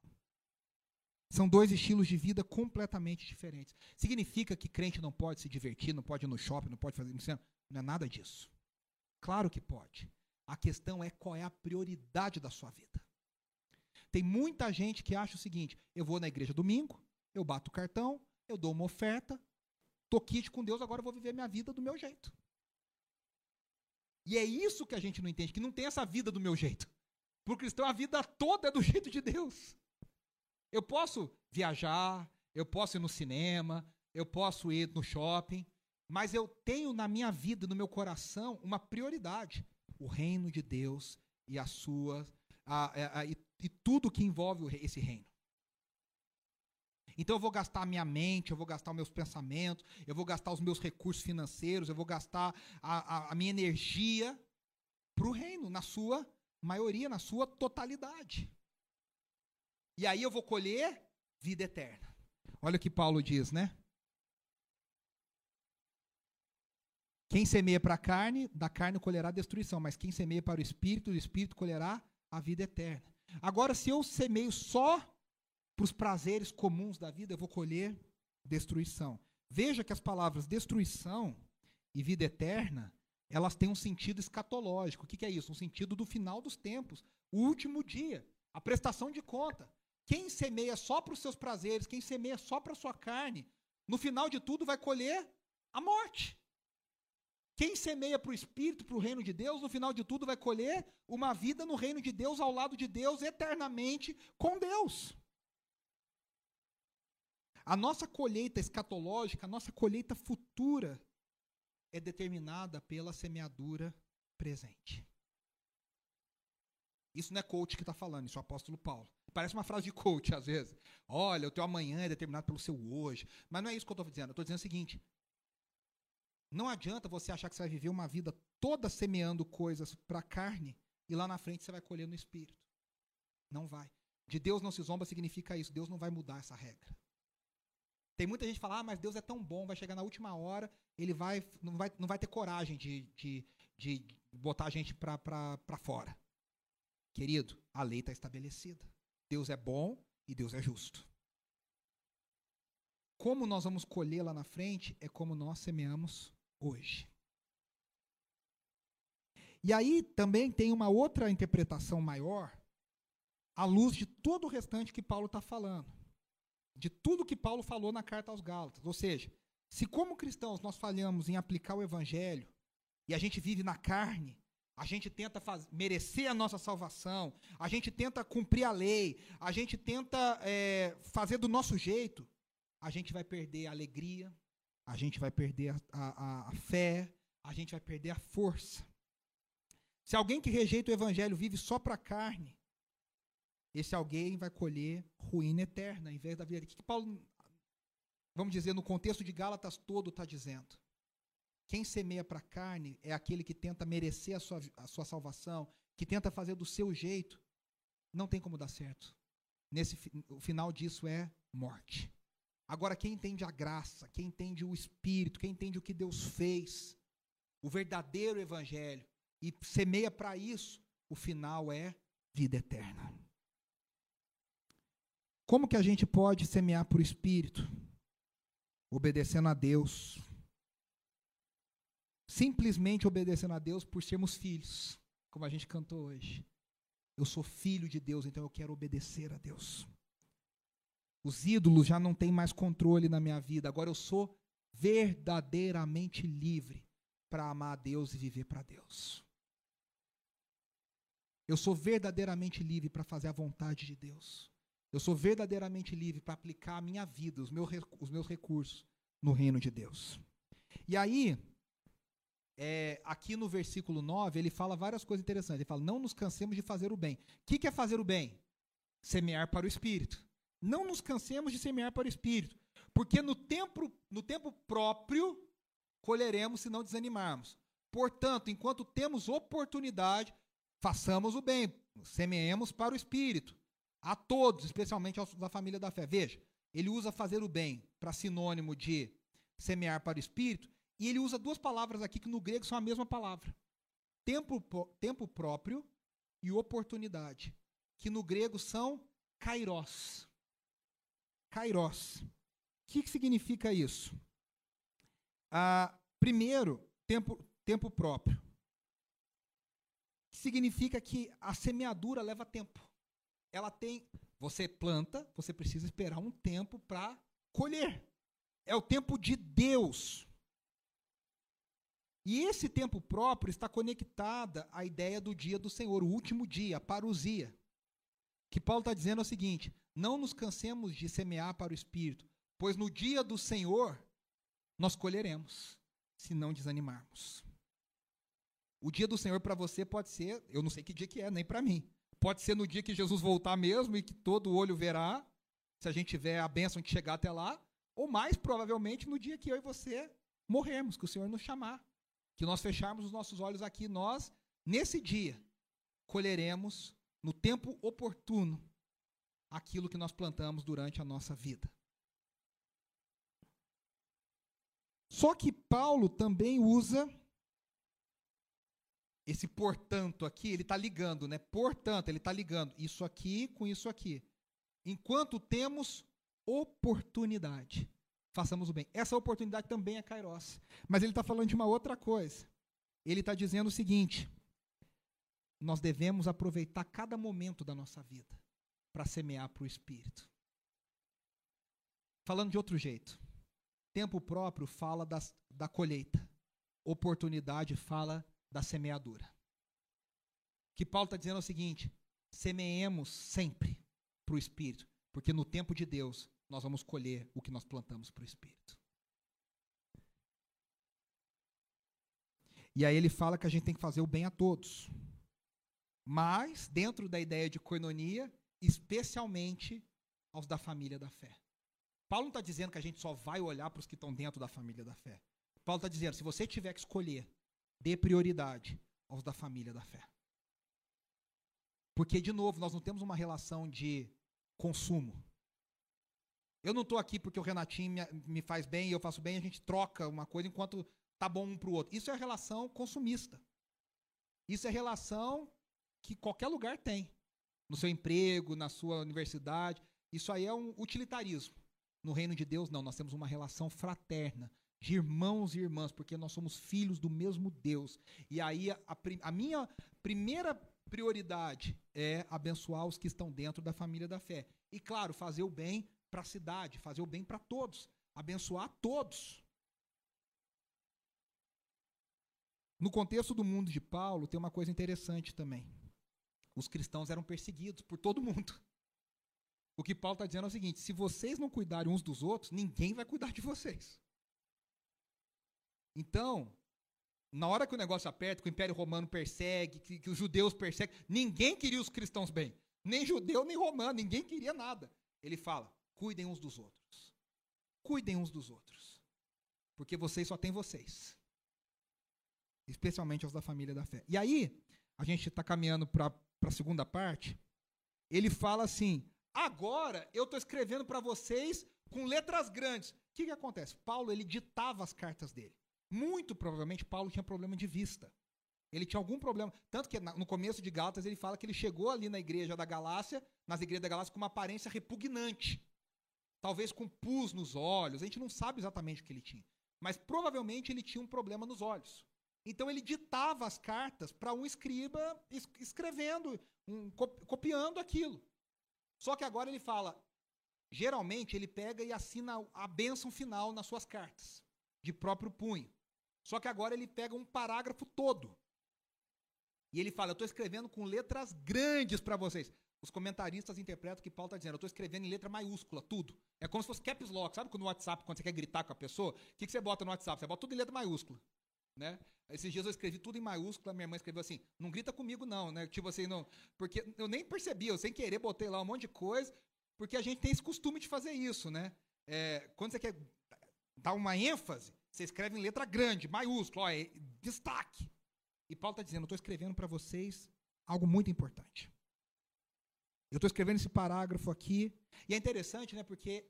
São dois estilos de vida completamente diferentes. Significa que crente não pode se divertir, não pode ir no shopping, não pode fazer. Não é nada disso. Claro que pode. A questão é qual é a prioridade da sua vida. Tem muita gente que acha o seguinte: eu vou na igreja domingo, eu bato o cartão, eu dou uma oferta, tô kit com Deus, agora eu vou viver minha vida do meu jeito. E é isso que a gente não entende, que não tem essa vida do meu jeito. O cristão, a vida toda é do jeito de Deus. Eu posso viajar, eu posso ir no cinema, eu posso ir no shopping, mas eu tenho na minha vida, no meu coração, uma prioridade: o reino de Deus e a sua a, a, a, e, e tudo que envolve esse reino. Então eu vou gastar a minha mente, eu vou gastar os meus pensamentos, eu vou gastar os meus recursos financeiros, eu vou gastar a, a, a minha energia para o reino, na sua maioria, na sua totalidade. E aí eu vou colher vida eterna. Olha o que Paulo diz, né? Quem semeia para a carne, da carne colherá destruição, mas quem semeia para o espírito, do espírito colherá a vida eterna. Agora, se eu semeio só para os prazeres comuns da vida, eu vou colher destruição. Veja que as palavras destruição e vida eterna, elas têm um sentido escatológico. O que, que é isso? Um sentido do final dos tempos, o último dia, a prestação de conta. Quem semeia só para os seus prazeres, quem semeia só para a sua carne, no final de tudo vai colher a morte. Quem semeia para o Espírito, para o reino de Deus, no final de tudo vai colher uma vida no reino de Deus, ao lado de Deus, eternamente com Deus. A nossa colheita escatológica, a nossa colheita futura, é determinada pela semeadura presente. Isso não é coach que está falando, isso é o apóstolo Paulo. Parece uma frase de coach, às vezes. Olha, o teu amanhã é determinado pelo seu hoje. Mas não é isso que eu estou dizendo. Eu estou dizendo o seguinte: não adianta você achar que você vai viver uma vida toda semeando coisas para a carne e lá na frente você vai colher no espírito. Não vai. De Deus não se zomba significa isso. Deus não vai mudar essa regra. Tem muita gente que fala, ah, mas Deus é tão bom, vai chegar na última hora, ele vai, não, vai, não vai ter coragem de, de, de botar a gente para fora. Querido, a lei está estabelecida. Deus é bom e Deus é justo. Como nós vamos colher lá na frente é como nós semeamos hoje. E aí também tem uma outra interpretação maior, à luz de todo o restante que Paulo está falando. De tudo que Paulo falou na carta aos Gálatas. Ou seja, se como cristãos nós falhamos em aplicar o evangelho, e a gente vive na carne, a gente tenta faz, merecer a nossa salvação, a gente tenta cumprir a lei, a gente tenta é, fazer do nosso jeito, a gente vai perder a alegria, a gente vai perder a, a, a fé, a gente vai perder a força. Se alguém que rejeita o evangelho vive só para a carne, esse alguém vai colher ruína eterna em vez da vida. O que Paulo, vamos dizer, no contexto de Gálatas todo está dizendo? Quem semeia para a carne é aquele que tenta merecer a sua, a sua salvação, que tenta fazer do seu jeito. Não tem como dar certo. Nesse, o final disso é morte. Agora, quem entende a graça, quem entende o Espírito, quem entende o que Deus fez, o verdadeiro Evangelho, e semeia para isso, o final é vida eterna. Como que a gente pode semear por Espírito? Obedecendo a Deus, simplesmente obedecendo a Deus por sermos filhos, como a gente cantou hoje. Eu sou filho de Deus, então eu quero obedecer a Deus. Os ídolos já não têm mais controle na minha vida. Agora eu sou verdadeiramente livre para amar a Deus e viver para Deus. Eu sou verdadeiramente livre para fazer a vontade de Deus. Eu sou verdadeiramente livre para aplicar a minha vida, os meus, os meus recursos no reino de Deus. E aí, é, aqui no versículo 9, ele fala várias coisas interessantes. Ele fala: Não nos cansemos de fazer o bem. O que, que é fazer o bem? Semear para o Espírito. Não nos cansemos de semear para o Espírito. Porque no tempo, no tempo próprio colheremos se não desanimarmos. Portanto, enquanto temos oportunidade, façamos o bem, semeemos para o Espírito. A todos, especialmente aos da família da fé. Veja, ele usa fazer o bem para sinônimo de semear para o Espírito, e ele usa duas palavras aqui que no grego são a mesma palavra: tempo, tempo próprio e oportunidade, que no grego são kairos. Kairos. O que, que significa isso? Ah, primeiro, tempo, tempo próprio. Significa que a semeadura leva tempo. Ela tem. Você planta, você precisa esperar um tempo para colher. É o tempo de Deus. E esse tempo próprio está conectada à ideia do dia do Senhor, o último dia, a parousia. Que Paulo está dizendo é o seguinte: não nos cansemos de semear para o Espírito, pois no dia do Senhor nós colheremos, se não desanimarmos. O dia do Senhor para você pode ser, eu não sei que dia que é, nem para mim. Pode ser no dia que Jesus voltar mesmo e que todo olho verá, se a gente tiver a bênção de chegar até lá, ou mais provavelmente no dia que eu e você morrermos, que o Senhor nos chamar que nós fecharmos os nossos olhos aqui, nós, nesse dia, colheremos, no tempo oportuno, aquilo que nós plantamos durante a nossa vida. Só que Paulo também usa esse portanto aqui, ele está ligando, né? Portanto, ele está ligando isso aqui com isso aqui. Enquanto temos oportunidade façamos o bem. Essa oportunidade também é Kairos. Mas ele está falando de uma outra coisa. Ele está dizendo o seguinte: nós devemos aproveitar cada momento da nossa vida para semear para o Espírito. Falando de outro jeito, tempo próprio fala das, da colheita, oportunidade fala da semeadura. Que Paulo está dizendo é o seguinte: semeemos sempre para o Espírito, porque no tempo de Deus nós vamos colher o que nós plantamos para o Espírito. E aí ele fala que a gente tem que fazer o bem a todos. Mas, dentro da ideia de coinonia, especialmente aos da família da fé. Paulo não está dizendo que a gente só vai olhar para os que estão dentro da família da fé. Paulo está dizendo: se você tiver que escolher, dê prioridade aos da família da fé. Porque, de novo, nós não temos uma relação de consumo. Eu não estou aqui porque o Renatinho me, me, faz bem e eu faço bem, a gente troca uma coisa enquanto tá bom um para o outro. Isso é relação consumista. Isso é relação que qualquer lugar tem. No seu emprego, na sua universidade. Isso aí é um utilitarismo. No reino de Deus, não. Nós temos uma relação fraterna, irmãos e irmãs, porque nós somos filhos do mesmo Deus. E aí a, a minha primeira prioridade é abençoar os que estão dentro da família da fé. E, claro, fazer o bem para a cidade, fazer o bem para todos, abençoar todos. No contexto do mundo de Paulo, tem uma coisa interessante também. Os cristãos eram perseguidos por todo mundo. O que Paulo está dizendo é o seguinte: se vocês não cuidarem uns dos outros, ninguém vai cuidar de vocês. Então, na hora que o negócio aperta, que o Império Romano persegue, que, que os judeus perseguem, ninguém queria os cristãos bem. Nem judeu, nem romano, ninguém queria nada. Ele fala: Cuidem uns dos outros. Cuidem uns dos outros. Porque vocês só têm vocês. Especialmente os da família da fé. E aí, a gente está caminhando para a segunda parte. Ele fala assim: agora eu estou escrevendo para vocês com letras grandes. O que, que acontece? Paulo ele ditava as cartas dele. Muito provavelmente Paulo tinha problema de vista. Ele tinha algum problema. Tanto que no começo de Gálatas ele fala que ele chegou ali na igreja da Galácia, nas igrejas da Galácia, com uma aparência repugnante talvez com pus nos olhos, a gente não sabe exatamente o que ele tinha. Mas provavelmente ele tinha um problema nos olhos. Então ele ditava as cartas para um escriba escrevendo, um, copiando aquilo. Só que agora ele fala, geralmente ele pega e assina a bênção final nas suas cartas, de próprio punho. Só que agora ele pega um parágrafo todo. E ele fala: Eu estou escrevendo com letras grandes para vocês. Os comentaristas interpretam que Paulo está dizendo: Eu estou escrevendo em letra maiúscula, tudo. É como se fosse caps lock. Sabe quando no WhatsApp, quando você quer gritar com a pessoa, o que, que você bota no WhatsApp? Você bota tudo em letra maiúscula. Né? Esses dias eu escrevi tudo em maiúscula, minha mãe escreveu assim: Não grita comigo, não. Né? Tipo assim, não. Porque eu nem percebi, eu sem querer botei lá um monte de coisa, porque a gente tem esse costume de fazer isso, né? É, quando você quer dar uma ênfase, você escreve em letra grande, maiúscula, ó, é destaque. E Paulo está dizendo: eu estou escrevendo para vocês algo muito importante. Eu estou escrevendo esse parágrafo aqui. E é interessante, né? Porque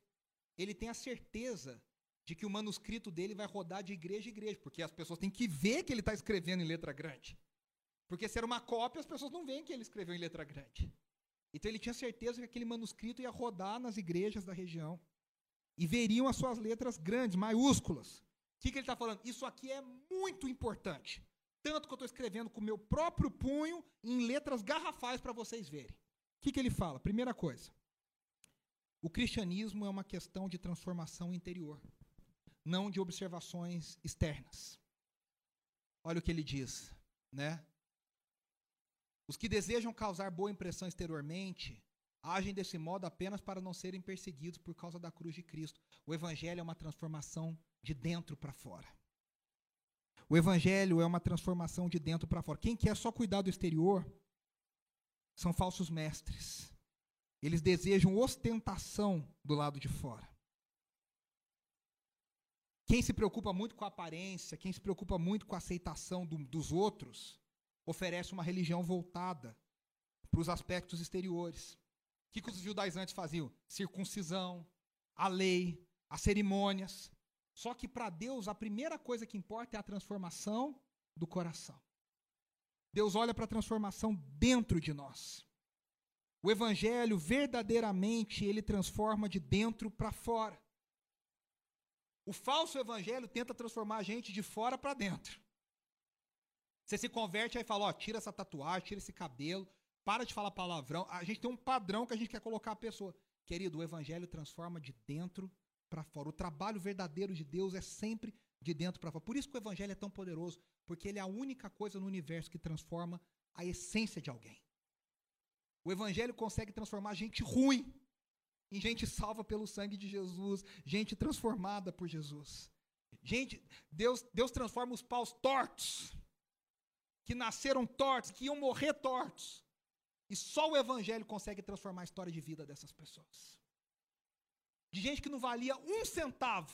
ele tem a certeza de que o manuscrito dele vai rodar de igreja em igreja, porque as pessoas têm que ver que ele está escrevendo em letra grande. Porque se era uma cópia, as pessoas não veem que ele escreveu em letra grande. Então ele tinha certeza que aquele manuscrito ia rodar nas igrejas da região. E veriam as suas letras grandes, maiúsculas. O que, que ele está falando? Isso aqui é muito importante. Tanto que eu estou escrevendo com o meu próprio punho em letras garrafais para vocês verem. O que, que ele fala? Primeira coisa. O cristianismo é uma questão de transformação interior, não de observações externas. Olha o que ele diz, né? Os que desejam causar boa impressão exteriormente agem desse modo apenas para não serem perseguidos por causa da cruz de Cristo. O evangelho é uma transformação de dentro para fora. O evangelho é uma transformação de dentro para fora. Quem quer só cuidar do exterior são falsos mestres. Eles desejam ostentação do lado de fora. Quem se preocupa muito com a aparência, quem se preocupa muito com a aceitação do, dos outros, oferece uma religião voltada para os aspectos exteriores. O que, que os judaizantes faziam? Circuncisão, a lei, as cerimônias. Só que para Deus a primeira coisa que importa é a transformação do coração. Deus olha para a transformação dentro de nós. O evangelho verdadeiramente ele transforma de dentro para fora. O falso evangelho tenta transformar a gente de fora para dentro. Você se converte aí e fala, ó, tira essa tatuagem, tira esse cabelo, para de falar palavrão. A gente tem um padrão que a gente quer colocar a pessoa. Querido, o evangelho transforma de dentro para fora. O trabalho verdadeiro de Deus é sempre de dentro para fora. Por isso que o evangelho é tão poderoso, porque ele é a única coisa no universo que transforma a essência de alguém. O evangelho consegue transformar gente ruim em gente salva pelo sangue de Jesus, gente transformada por Jesus. Gente, Deus, Deus transforma os paus tortos, que nasceram tortos, que iam morrer tortos. E só o evangelho consegue transformar a história de vida dessas pessoas de gente que não valia um centavo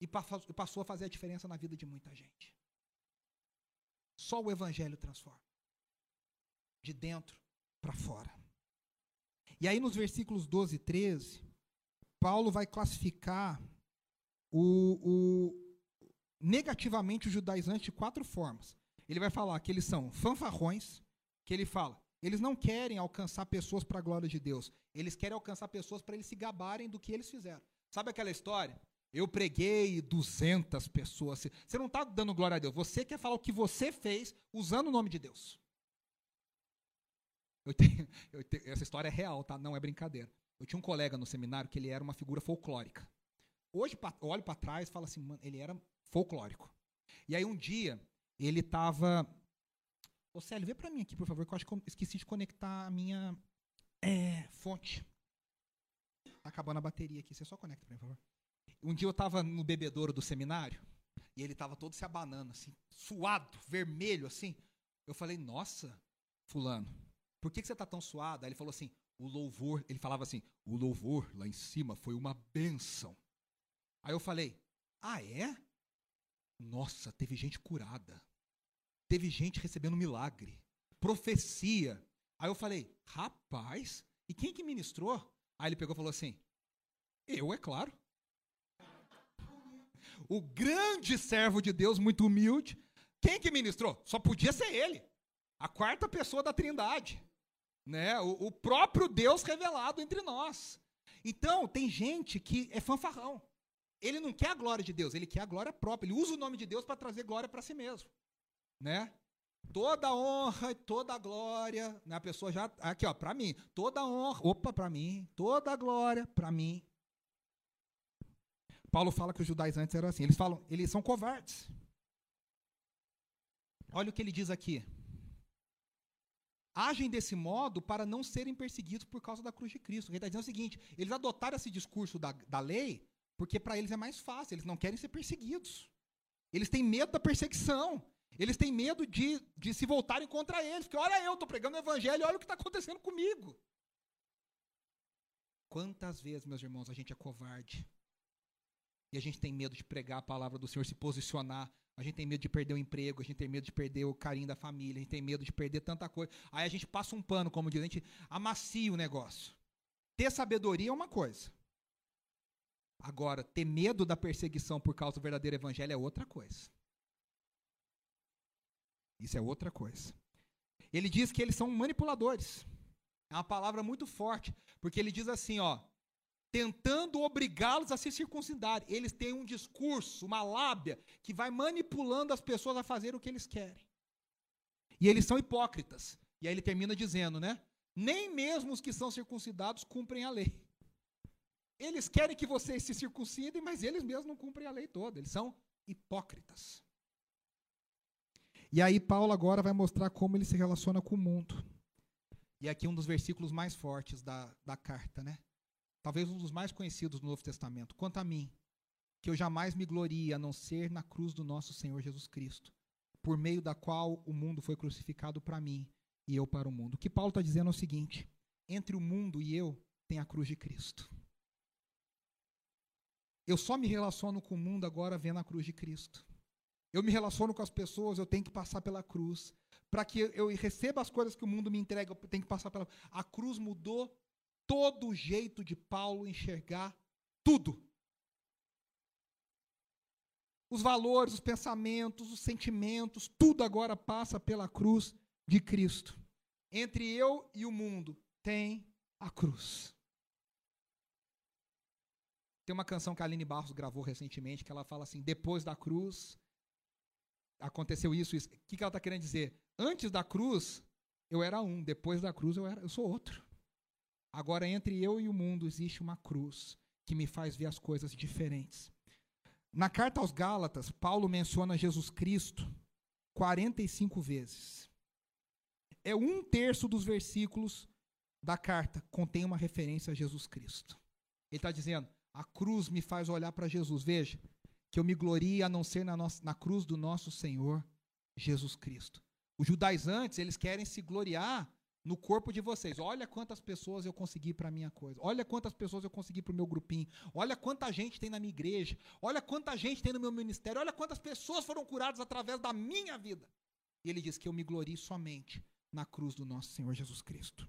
e passou a fazer a diferença na vida de muita gente. Só o Evangelho transforma. De dentro para fora. E aí, nos versículos 12 e 13, Paulo vai classificar o, o, negativamente os judaizantes de quatro formas. Ele vai falar que eles são fanfarrões, que ele fala, eles não querem alcançar pessoas para a glória de Deus. Eles querem alcançar pessoas para eles se gabarem do que eles fizeram. Sabe aquela história? Eu preguei 200 pessoas. Você não está dando glória a Deus. Você quer falar o que você fez usando o nome de Deus. Eu tenho, eu tenho, essa história é real, tá? Não é brincadeira. Eu tinha um colega no seminário que ele era uma figura folclórica. Hoje eu olho para trás e falo assim, mano, ele era folclórico. E aí um dia ele estava Ô Célio, vê para mim aqui, por favor, que eu acho que eu esqueci de conectar a minha é, fonte. Tá acabando a bateria aqui, você só conecta para mim, por favor. Um dia eu estava no bebedouro do seminário e ele estava todo se abanando, assim, suado, vermelho, assim. Eu falei, nossa, fulano, por que, que você está tão suado? Aí ele falou assim, o louvor, ele falava assim, o louvor lá em cima foi uma benção. Aí eu falei, ah, é? Nossa, teve gente curada. Teve gente recebendo milagre, profecia. Aí eu falei, rapaz, e quem que ministrou? Aí ele pegou e falou assim: Eu, é claro. O grande servo de Deus, muito humilde. Quem que ministrou? Só podia ser ele. A quarta pessoa da Trindade. Né? O, o próprio Deus revelado entre nós. Então, tem gente que é fanfarrão. Ele não quer a glória de Deus, ele quer a glória própria. Ele usa o nome de Deus para trazer glória para si mesmo. Né? Toda honra e toda glória, né? A pessoa já aqui, ó, para mim, toda honra, opa, para mim, toda glória para mim. Paulo fala que os judaizantes eram assim. Eles falam, eles são covardes. Olha o que ele diz aqui. Agem desse modo para não serem perseguidos por causa da cruz de Cristo. Ele está dizendo o seguinte: eles adotaram esse discurso da, da lei porque para eles é mais fácil, eles não querem ser perseguidos. Eles têm medo da perseguição. Eles têm medo de, de se voltarem contra eles. Porque olha eu, estou pregando o evangelho, olha o que está acontecendo comigo. Quantas vezes, meus irmãos, a gente é covarde. E a gente tem medo de pregar a palavra do Senhor, se posicionar. A gente tem medo de perder o emprego, a gente tem medo de perder o carinho da família, a gente tem medo de perder tanta coisa. Aí a gente passa um pano, como diz, a gente amacia o negócio. Ter sabedoria é uma coisa. Agora, ter medo da perseguição por causa do verdadeiro evangelho é outra coisa. Isso é outra coisa. Ele diz que eles são manipuladores. É uma palavra muito forte, porque ele diz assim, ó, tentando obrigá-los a se circuncidar. Eles têm um discurso, uma lábia que vai manipulando as pessoas a fazer o que eles querem. E eles são hipócritas. E aí ele termina dizendo, né? Nem mesmo os que são circuncidados cumprem a lei. Eles querem que vocês se circuncidem, mas eles mesmos não cumprem a lei toda. Eles são hipócritas. E aí Paulo agora vai mostrar como ele se relaciona com o mundo. E aqui um dos versículos mais fortes da, da carta, né? Talvez um dos mais conhecidos do Novo Testamento. Quanto a mim, que eu jamais me glorie a não ser na cruz do nosso Senhor Jesus Cristo, por meio da qual o mundo foi crucificado para mim e eu para o mundo. O que Paulo está dizendo é o seguinte: entre o mundo e eu tem a cruz de Cristo. Eu só me relaciono com o mundo agora vendo a cruz de Cristo eu me relaciono com as pessoas, eu tenho que passar pela cruz. Para que eu receba as coisas que o mundo me entrega, eu tenho que passar pela A cruz mudou todo o jeito de Paulo enxergar tudo. Os valores, os pensamentos, os sentimentos, tudo agora passa pela cruz de Cristo. Entre eu e o mundo tem a cruz. Tem uma canção que a Aline Barros gravou recentemente que ela fala assim: depois da cruz aconteceu isso, isso. O que, ela está querendo dizer? Antes da cruz, eu era um, depois da cruz, eu, era, eu sou outro. Agora, entre eu e o mundo, existe uma cruz que me faz ver as coisas diferentes. Na carta aos Gálatas, Paulo menciona Jesus Cristo 45 vezes. É um terço dos versículos da carta contém uma referência a Jesus Cristo. Ele está dizendo: a cruz me faz olhar para Jesus. Veja, que eu me glorie a não ser na, nossa, na cruz do nosso Senhor Jesus Cristo. Os judaizantes, eles querem se gloriar no corpo de vocês. Olha quantas pessoas eu consegui para minha coisa. Olha quantas pessoas eu consegui para o meu grupinho. Olha quanta gente tem na minha igreja. Olha quanta gente tem no meu ministério. Olha quantas pessoas foram curadas através da minha vida. E ele diz que eu me glorie somente na cruz do nosso Senhor Jesus Cristo.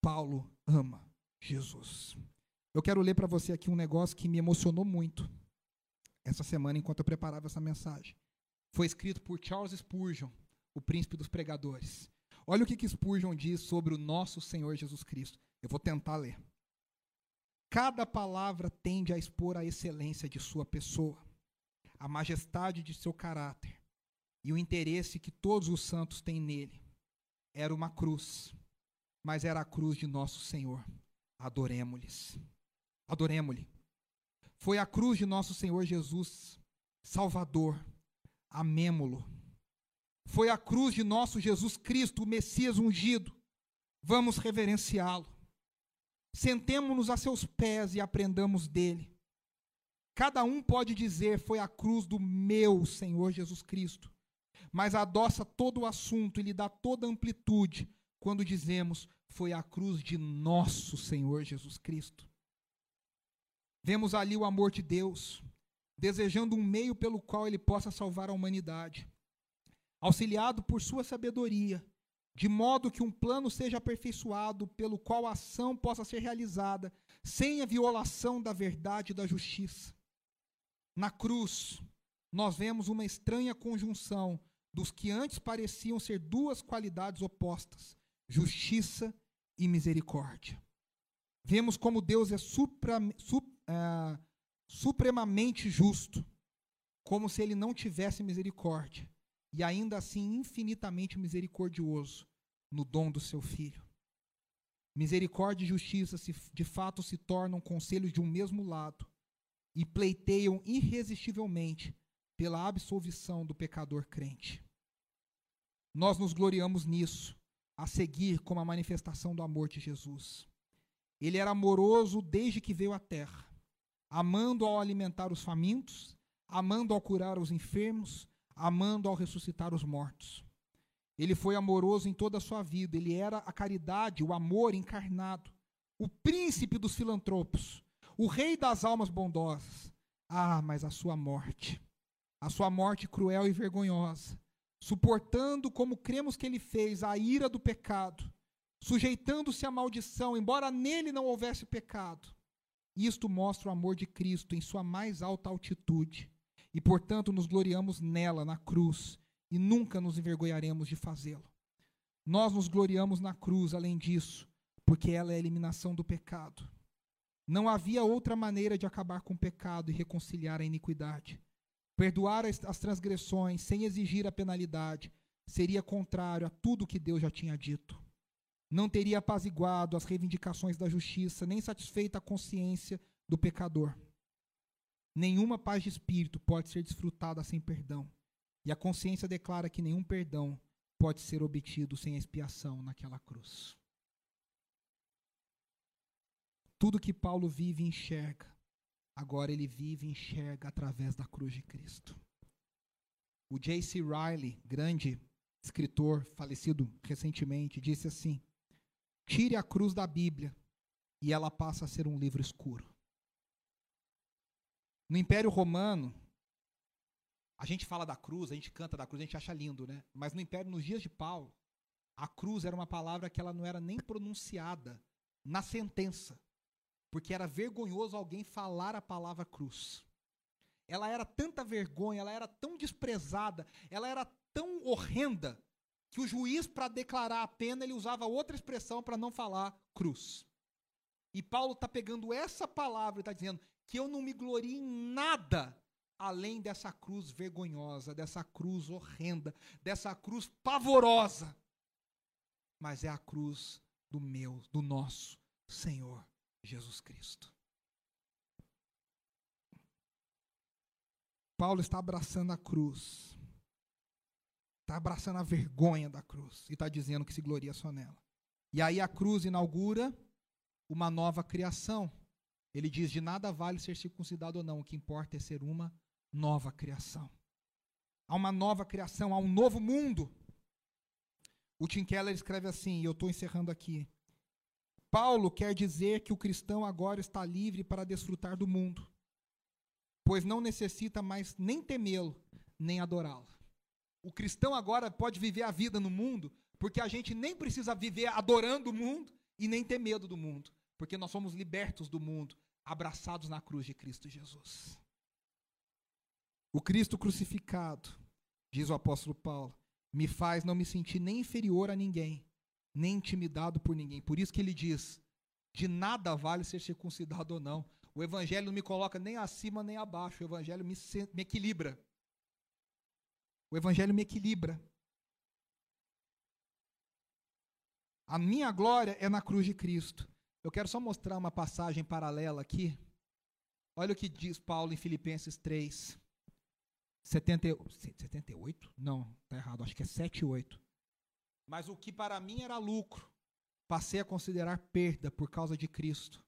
Paulo ama Jesus. Eu quero ler para você aqui um negócio que me emocionou muito essa semana enquanto eu preparava essa mensagem. Foi escrito por Charles Spurgeon, o príncipe dos pregadores. Olha o que, que Spurgeon diz sobre o nosso Senhor Jesus Cristo. Eu vou tentar ler. Cada palavra tende a expor a excelência de sua pessoa, a majestade de seu caráter e o interesse que todos os santos têm nele. Era uma cruz, mas era a cruz de nosso Senhor. Adoremos-lhes. Adoremos-lhe. Foi a cruz de nosso Senhor Jesus, Salvador. Amemo-lo. Foi a cruz de nosso Jesus Cristo, o Messias ungido. Vamos reverenciá-lo. Sentemo-nos a seus pés e aprendamos dele. Cada um pode dizer: Foi a cruz do meu Senhor Jesus Cristo. Mas adoça todo o assunto e lhe dá toda a amplitude quando dizemos: Foi a cruz de nosso Senhor Jesus Cristo. Vemos ali o amor de Deus, desejando um meio pelo qual ele possa salvar a humanidade. Auxiliado por sua sabedoria, de modo que um plano seja aperfeiçoado pelo qual a ação possa ser realizada sem a violação da verdade e da justiça. Na cruz, nós vemos uma estranha conjunção dos que antes pareciam ser duas qualidades opostas: justiça e misericórdia. Vemos como Deus é supra, supra é, supremamente justo, como se ele não tivesse misericórdia, e ainda assim infinitamente misericordioso no dom do seu Filho. Misericórdia e justiça se, de fato se tornam conselhos de um mesmo lado e pleiteiam irresistivelmente pela absolvição do pecador crente. Nós nos gloriamos nisso, a seguir como a manifestação do amor de Jesus. Ele era amoroso desde que veio à terra, amando ao alimentar os famintos, amando ao curar os enfermos, amando ao ressuscitar os mortos. Ele foi amoroso em toda a sua vida, ele era a caridade, o amor encarnado, o príncipe dos filantropos, o rei das almas bondosas. Ah, mas a sua morte, a sua morte cruel e vergonhosa, suportando como cremos que ele fez a ira do pecado, sujeitando-se à maldição, embora nele não houvesse pecado. Isto mostra o amor de Cristo em sua mais alta altitude, e portanto nos gloriamos nela, na cruz, e nunca nos envergonharemos de fazê-lo. Nós nos gloriamos na cruz, além disso, porque ela é a eliminação do pecado. Não havia outra maneira de acabar com o pecado e reconciliar a iniquidade. Perdoar as transgressões sem exigir a penalidade seria contrário a tudo que Deus já tinha dito. Não teria apaziguado as reivindicações da justiça, nem satisfeita a consciência do pecador. Nenhuma paz de espírito pode ser desfrutada sem perdão. E a consciência declara que nenhum perdão pode ser obtido sem expiação naquela cruz. Tudo que Paulo vive e enxerga Agora ele vive e enxerga através da cruz de Cristo. O J.C. Riley, grande escritor falecido recentemente, disse assim: Tire a cruz da Bíblia e ela passa a ser um livro escuro. No Império Romano, a gente fala da cruz, a gente canta da cruz, a gente acha lindo, né? Mas no Império, nos dias de Paulo, a cruz era uma palavra que ela não era nem pronunciada na sentença porque era vergonhoso alguém falar a palavra cruz. Ela era tanta vergonha, ela era tão desprezada, ela era tão horrenda, que o juiz, para declarar a pena, ele usava outra expressão para não falar cruz. E Paulo está pegando essa palavra e está dizendo que eu não me glorio em nada além dessa cruz vergonhosa, dessa cruz horrenda, dessa cruz pavorosa. Mas é a cruz do meu, do nosso Senhor Jesus Cristo. Paulo está abraçando a cruz. Está abraçando a vergonha da cruz. E está dizendo que se gloria só nela. E aí a cruz inaugura uma nova criação. Ele diz: de nada vale ser circuncidado ou não, o que importa é ser uma nova criação. Há uma nova criação, há um novo mundo. O Tim Keller escreve assim, e eu estou encerrando aqui. Paulo quer dizer que o cristão agora está livre para desfrutar do mundo, pois não necessita mais nem temê-lo, nem adorá-lo. O cristão agora pode viver a vida no mundo, porque a gente nem precisa viver adorando o mundo e nem ter medo do mundo, porque nós somos libertos do mundo, abraçados na cruz de Cristo Jesus. O Cristo crucificado, diz o apóstolo Paulo, me faz não me sentir nem inferior a ninguém, nem intimidado por ninguém. Por isso que ele diz: de nada vale ser circuncidado ou não. O evangelho não me coloca nem acima nem abaixo. O evangelho me, me equilibra. O evangelho me equilibra. A minha glória é na cruz de Cristo. Eu quero só mostrar uma passagem paralela aqui. Olha o que diz Paulo em Filipenses 3, 70, 78? Não, está errado, acho que é 7 e 8. Mas o que para mim era lucro, passei a considerar perda por causa de Cristo.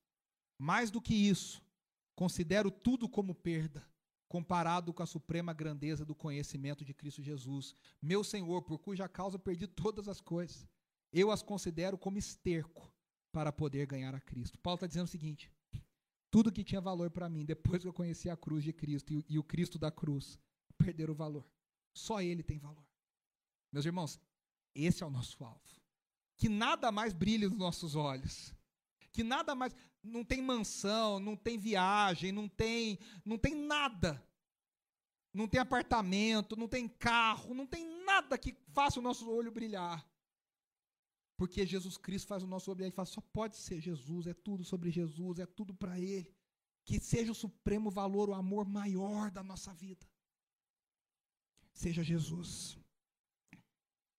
Mais do que isso, considero tudo como perda, comparado com a suprema grandeza do conhecimento de Cristo Jesus, meu Senhor, por cuja causa perdi todas as coisas. Eu as considero como esterco para poder ganhar a Cristo. Paulo está dizendo o seguinte: tudo que tinha valor para mim, depois que eu conheci a cruz de Cristo e, e o Cristo da cruz, perderam o valor. Só Ele tem valor. Meus irmãos, esse é o nosso alvo. Que nada mais brilhe nos nossos olhos. Que nada mais. Não tem mansão, não tem viagem, não tem, não tem nada. Não tem apartamento, não tem carro, não tem nada que faça o nosso olho brilhar. Porque Jesus Cristo faz o nosso olho brilhar e fala: só pode ser Jesus, é tudo sobre Jesus, é tudo para Ele. Que seja o supremo valor, o amor maior da nossa vida. Seja Jesus.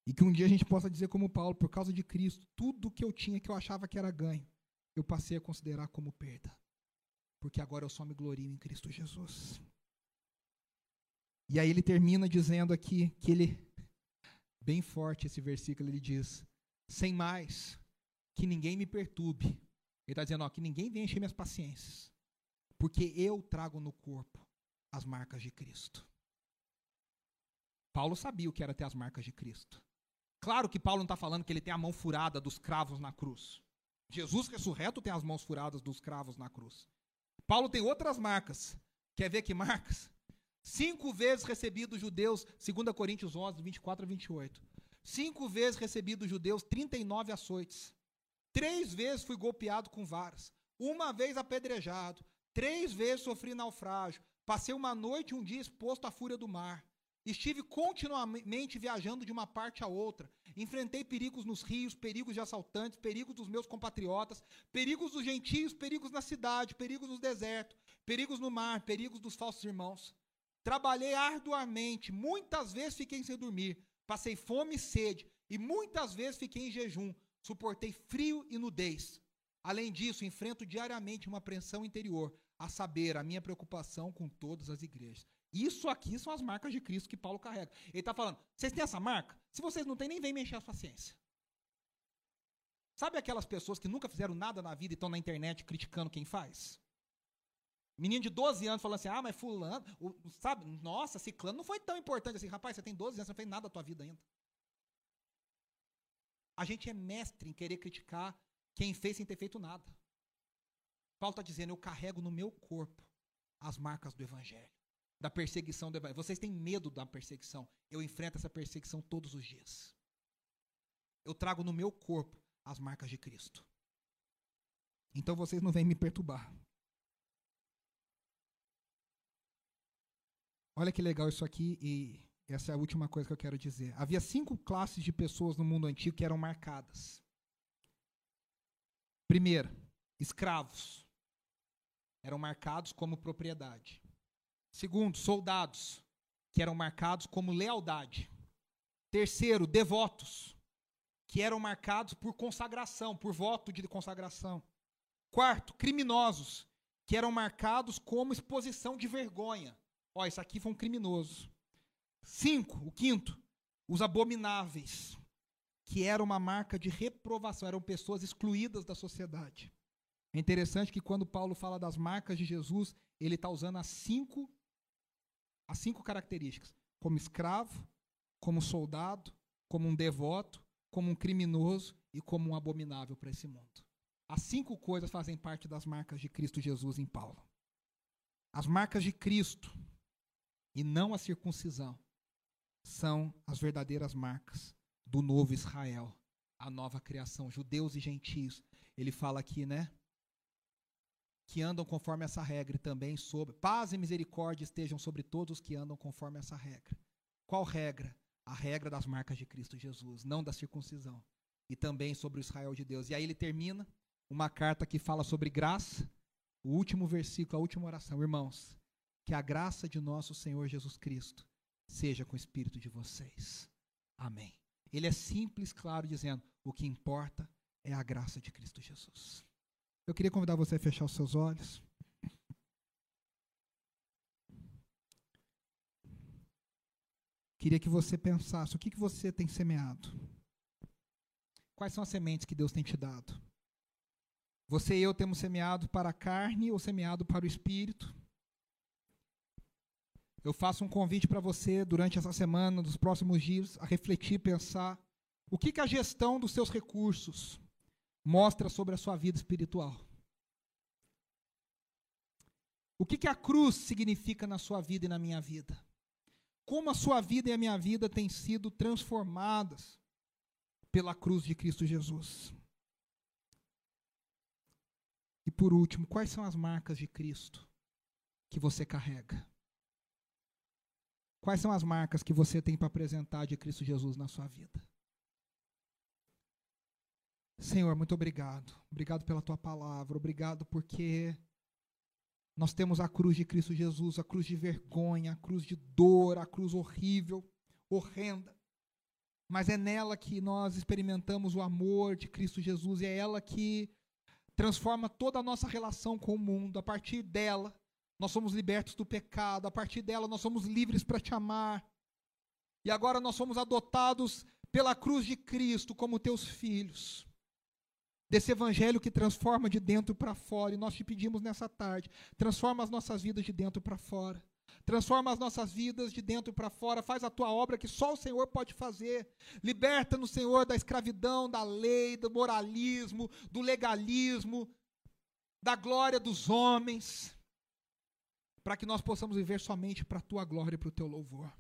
E que um dia a gente possa dizer como Paulo, por causa de Cristo, tudo que eu tinha que eu achava que era ganho, eu passei a considerar como perda. Porque agora eu só me glorio em Cristo Jesus. E aí ele termina dizendo aqui que ele, bem forte esse versículo, ele diz: sem mais, que ninguém me perturbe. Ele está dizendo, ó, que ninguém venha encher minhas paciências, porque eu trago no corpo as marcas de Cristo. Paulo sabia o que era ter as marcas de Cristo. Claro que Paulo não está falando que ele tem a mão furada dos cravos na cruz. Jesus ressurreto tem as mãos furadas dos cravos na cruz. Paulo tem outras marcas. Quer ver que marcas? Cinco vezes recebido judeus, 2 Coríntios 11, 24 a 28. Cinco vezes recebido judeus, 39 açoites. Três vezes fui golpeado com varas. Uma vez apedrejado. Três vezes sofri naufrágio. Passei uma noite e um dia exposto à fúria do mar. Estive continuamente viajando de uma parte a outra. Enfrentei perigos nos rios, perigos de assaltantes, perigos dos meus compatriotas, perigos dos gentios, perigos na cidade, perigos no deserto, perigos no mar, perigos dos falsos irmãos. Trabalhei arduamente, muitas vezes fiquei sem dormir, passei fome e sede, e muitas vezes fiquei em jejum, suportei frio e nudez. Além disso, enfrento diariamente uma pressão interior, a saber, a minha preocupação com todas as igrejas. Isso aqui são as marcas de Cristo que Paulo carrega. Ele está falando: vocês têm essa marca? Se vocês não têm, nem vem mexer a paciência. Sabe aquelas pessoas que nunca fizeram nada na vida e estão na internet criticando quem faz? Menino de 12 anos falando assim: ah, mas Fulano, o, sabe, nossa, Ciclano não foi tão importante assim. Rapaz, você tem 12 anos, você não fez nada da tua vida ainda. A gente é mestre em querer criticar quem fez sem ter feito nada. Paulo está dizendo: eu carrego no meu corpo as marcas do Evangelho da perseguição do Evangelho. Vocês têm medo da perseguição. Eu enfrento essa perseguição todos os dias. Eu trago no meu corpo as marcas de Cristo. Então vocês não vêm me perturbar. Olha que legal isso aqui, e essa é a última coisa que eu quero dizer. Havia cinco classes de pessoas no mundo antigo que eram marcadas. Primeiro, escravos. Eram marcados como propriedade. Segundo, soldados, que eram marcados como lealdade. Terceiro, devotos, que eram marcados por consagração, por voto de consagração. Quarto, criminosos, que eram marcados como exposição de vergonha. Ó, isso aqui foi um criminoso. Cinco, o quinto, os abomináveis, que era uma marca de reprovação, eram pessoas excluídas da sociedade. É interessante que quando Paulo fala das marcas de Jesus, ele está usando as cinco as cinco características: como escravo, como soldado, como um devoto, como um criminoso e como um abominável para esse mundo. As cinco coisas fazem parte das marcas de Cristo Jesus em Paulo. As marcas de Cristo e não a circuncisão são as verdadeiras marcas do novo Israel, a nova criação, judeus e gentios. Ele fala aqui, né? Que andam conforme essa regra e também sobre paz e misericórdia estejam sobre todos os que andam conforme essa regra. Qual regra? A regra das marcas de Cristo Jesus, não da circuncisão. E também sobre o Israel de Deus. E aí ele termina uma carta que fala sobre graça, o último versículo, a última oração. Irmãos, que a graça de nosso Senhor Jesus Cristo seja com o espírito de vocês. Amém. Ele é simples, claro, dizendo: o que importa é a graça de Cristo Jesus. Eu queria convidar você a fechar os seus olhos. Queria que você pensasse: o que, que você tem semeado? Quais são as sementes que Deus tem te dado? Você e eu temos semeado para a carne ou semeado para o espírito? Eu faço um convite para você durante essa semana, nos próximos dias, a refletir, pensar o que, que a gestão dos seus recursos, mostra sobre a sua vida espiritual. O que, que a cruz significa na sua vida e na minha vida? Como a sua vida e a minha vida têm sido transformadas pela cruz de Cristo Jesus? E por último, quais são as marcas de Cristo que você carrega? Quais são as marcas que você tem para apresentar de Cristo Jesus na sua vida? Senhor, muito obrigado. Obrigado pela tua palavra. Obrigado porque nós temos a cruz de Cristo Jesus, a cruz de vergonha, a cruz de dor, a cruz horrível, horrenda. mas é nela que nós experimentamos o amor de Cristo Jesus, e é ela que transforma toda a nossa relação com o mundo. A partir dela, nós somos libertos do pecado, a partir dela, nós somos livres para te amar. E agora nós somos adotados pela cruz de Cristo como teus filhos. Desse evangelho que transforma de dentro para fora, e nós te pedimos nessa tarde, transforma as nossas vidas de dentro para fora. Transforma as nossas vidas de dentro para fora, faz a tua obra que só o Senhor pode fazer. Liberta-nos, Senhor, da escravidão, da lei, do moralismo, do legalismo, da glória dos homens, para que nós possamos viver somente para a tua glória e para o teu louvor.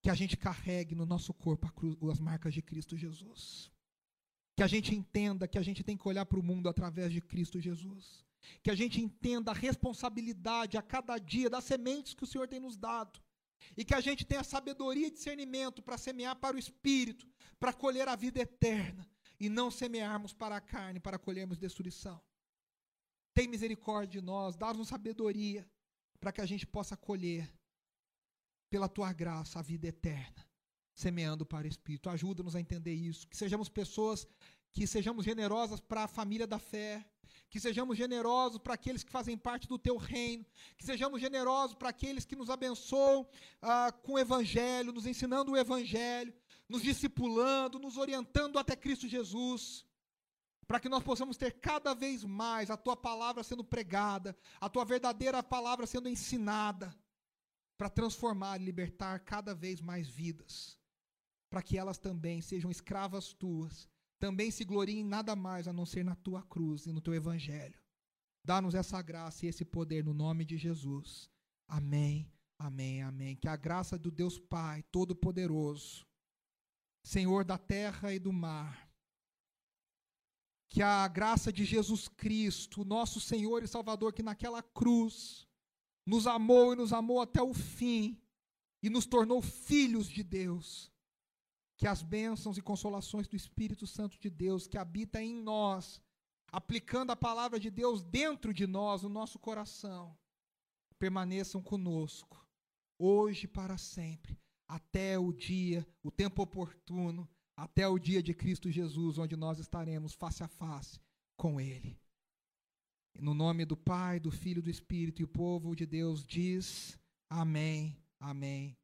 Que a gente carregue no nosso corpo cruz, as marcas de Cristo Jesus. Que a gente entenda que a gente tem que olhar para o mundo através de Cristo Jesus que a gente entenda a responsabilidade a cada dia das sementes que o Senhor tem nos dado. E que a gente tenha sabedoria e discernimento para semear para o Espírito, para colher a vida eterna. E não semearmos para a carne, para colhermos destruição. Tem misericórdia de nós, dá-nos sabedoria, para que a gente possa colher, pela tua graça, a vida eterna, semeando para o Espírito. Ajuda-nos a entender isso. Que sejamos pessoas que sejamos generosas para a família da fé, que sejamos generosos para aqueles que fazem parte do teu reino, que sejamos generosos para aqueles que nos abençoam ah, com o evangelho, nos ensinando o evangelho, nos discipulando, nos orientando até Cristo Jesus, para que nós possamos ter cada vez mais a tua palavra sendo pregada, a tua verdadeira palavra sendo ensinada, para transformar e libertar cada vez mais vidas, para que elas também sejam escravas tuas também se glorie em nada mais a não ser na tua cruz e no teu evangelho. Dá-nos essa graça e esse poder no nome de Jesus. Amém, amém, amém. Que a graça do Deus Pai Todo-Poderoso, Senhor da terra e do mar, que a graça de Jesus Cristo, nosso Senhor e Salvador, que naquela cruz nos amou e nos amou até o fim e nos tornou filhos de Deus que as bênçãos e consolações do Espírito Santo de Deus que habita em nós, aplicando a palavra de Deus dentro de nós, no nosso coração, permaneçam conosco, hoje para sempre, até o dia, o tempo oportuno, até o dia de Cristo Jesus, onde nós estaremos face a face com Ele. No nome do Pai, do Filho e do Espírito, e o povo de Deus diz: Amém, Amém.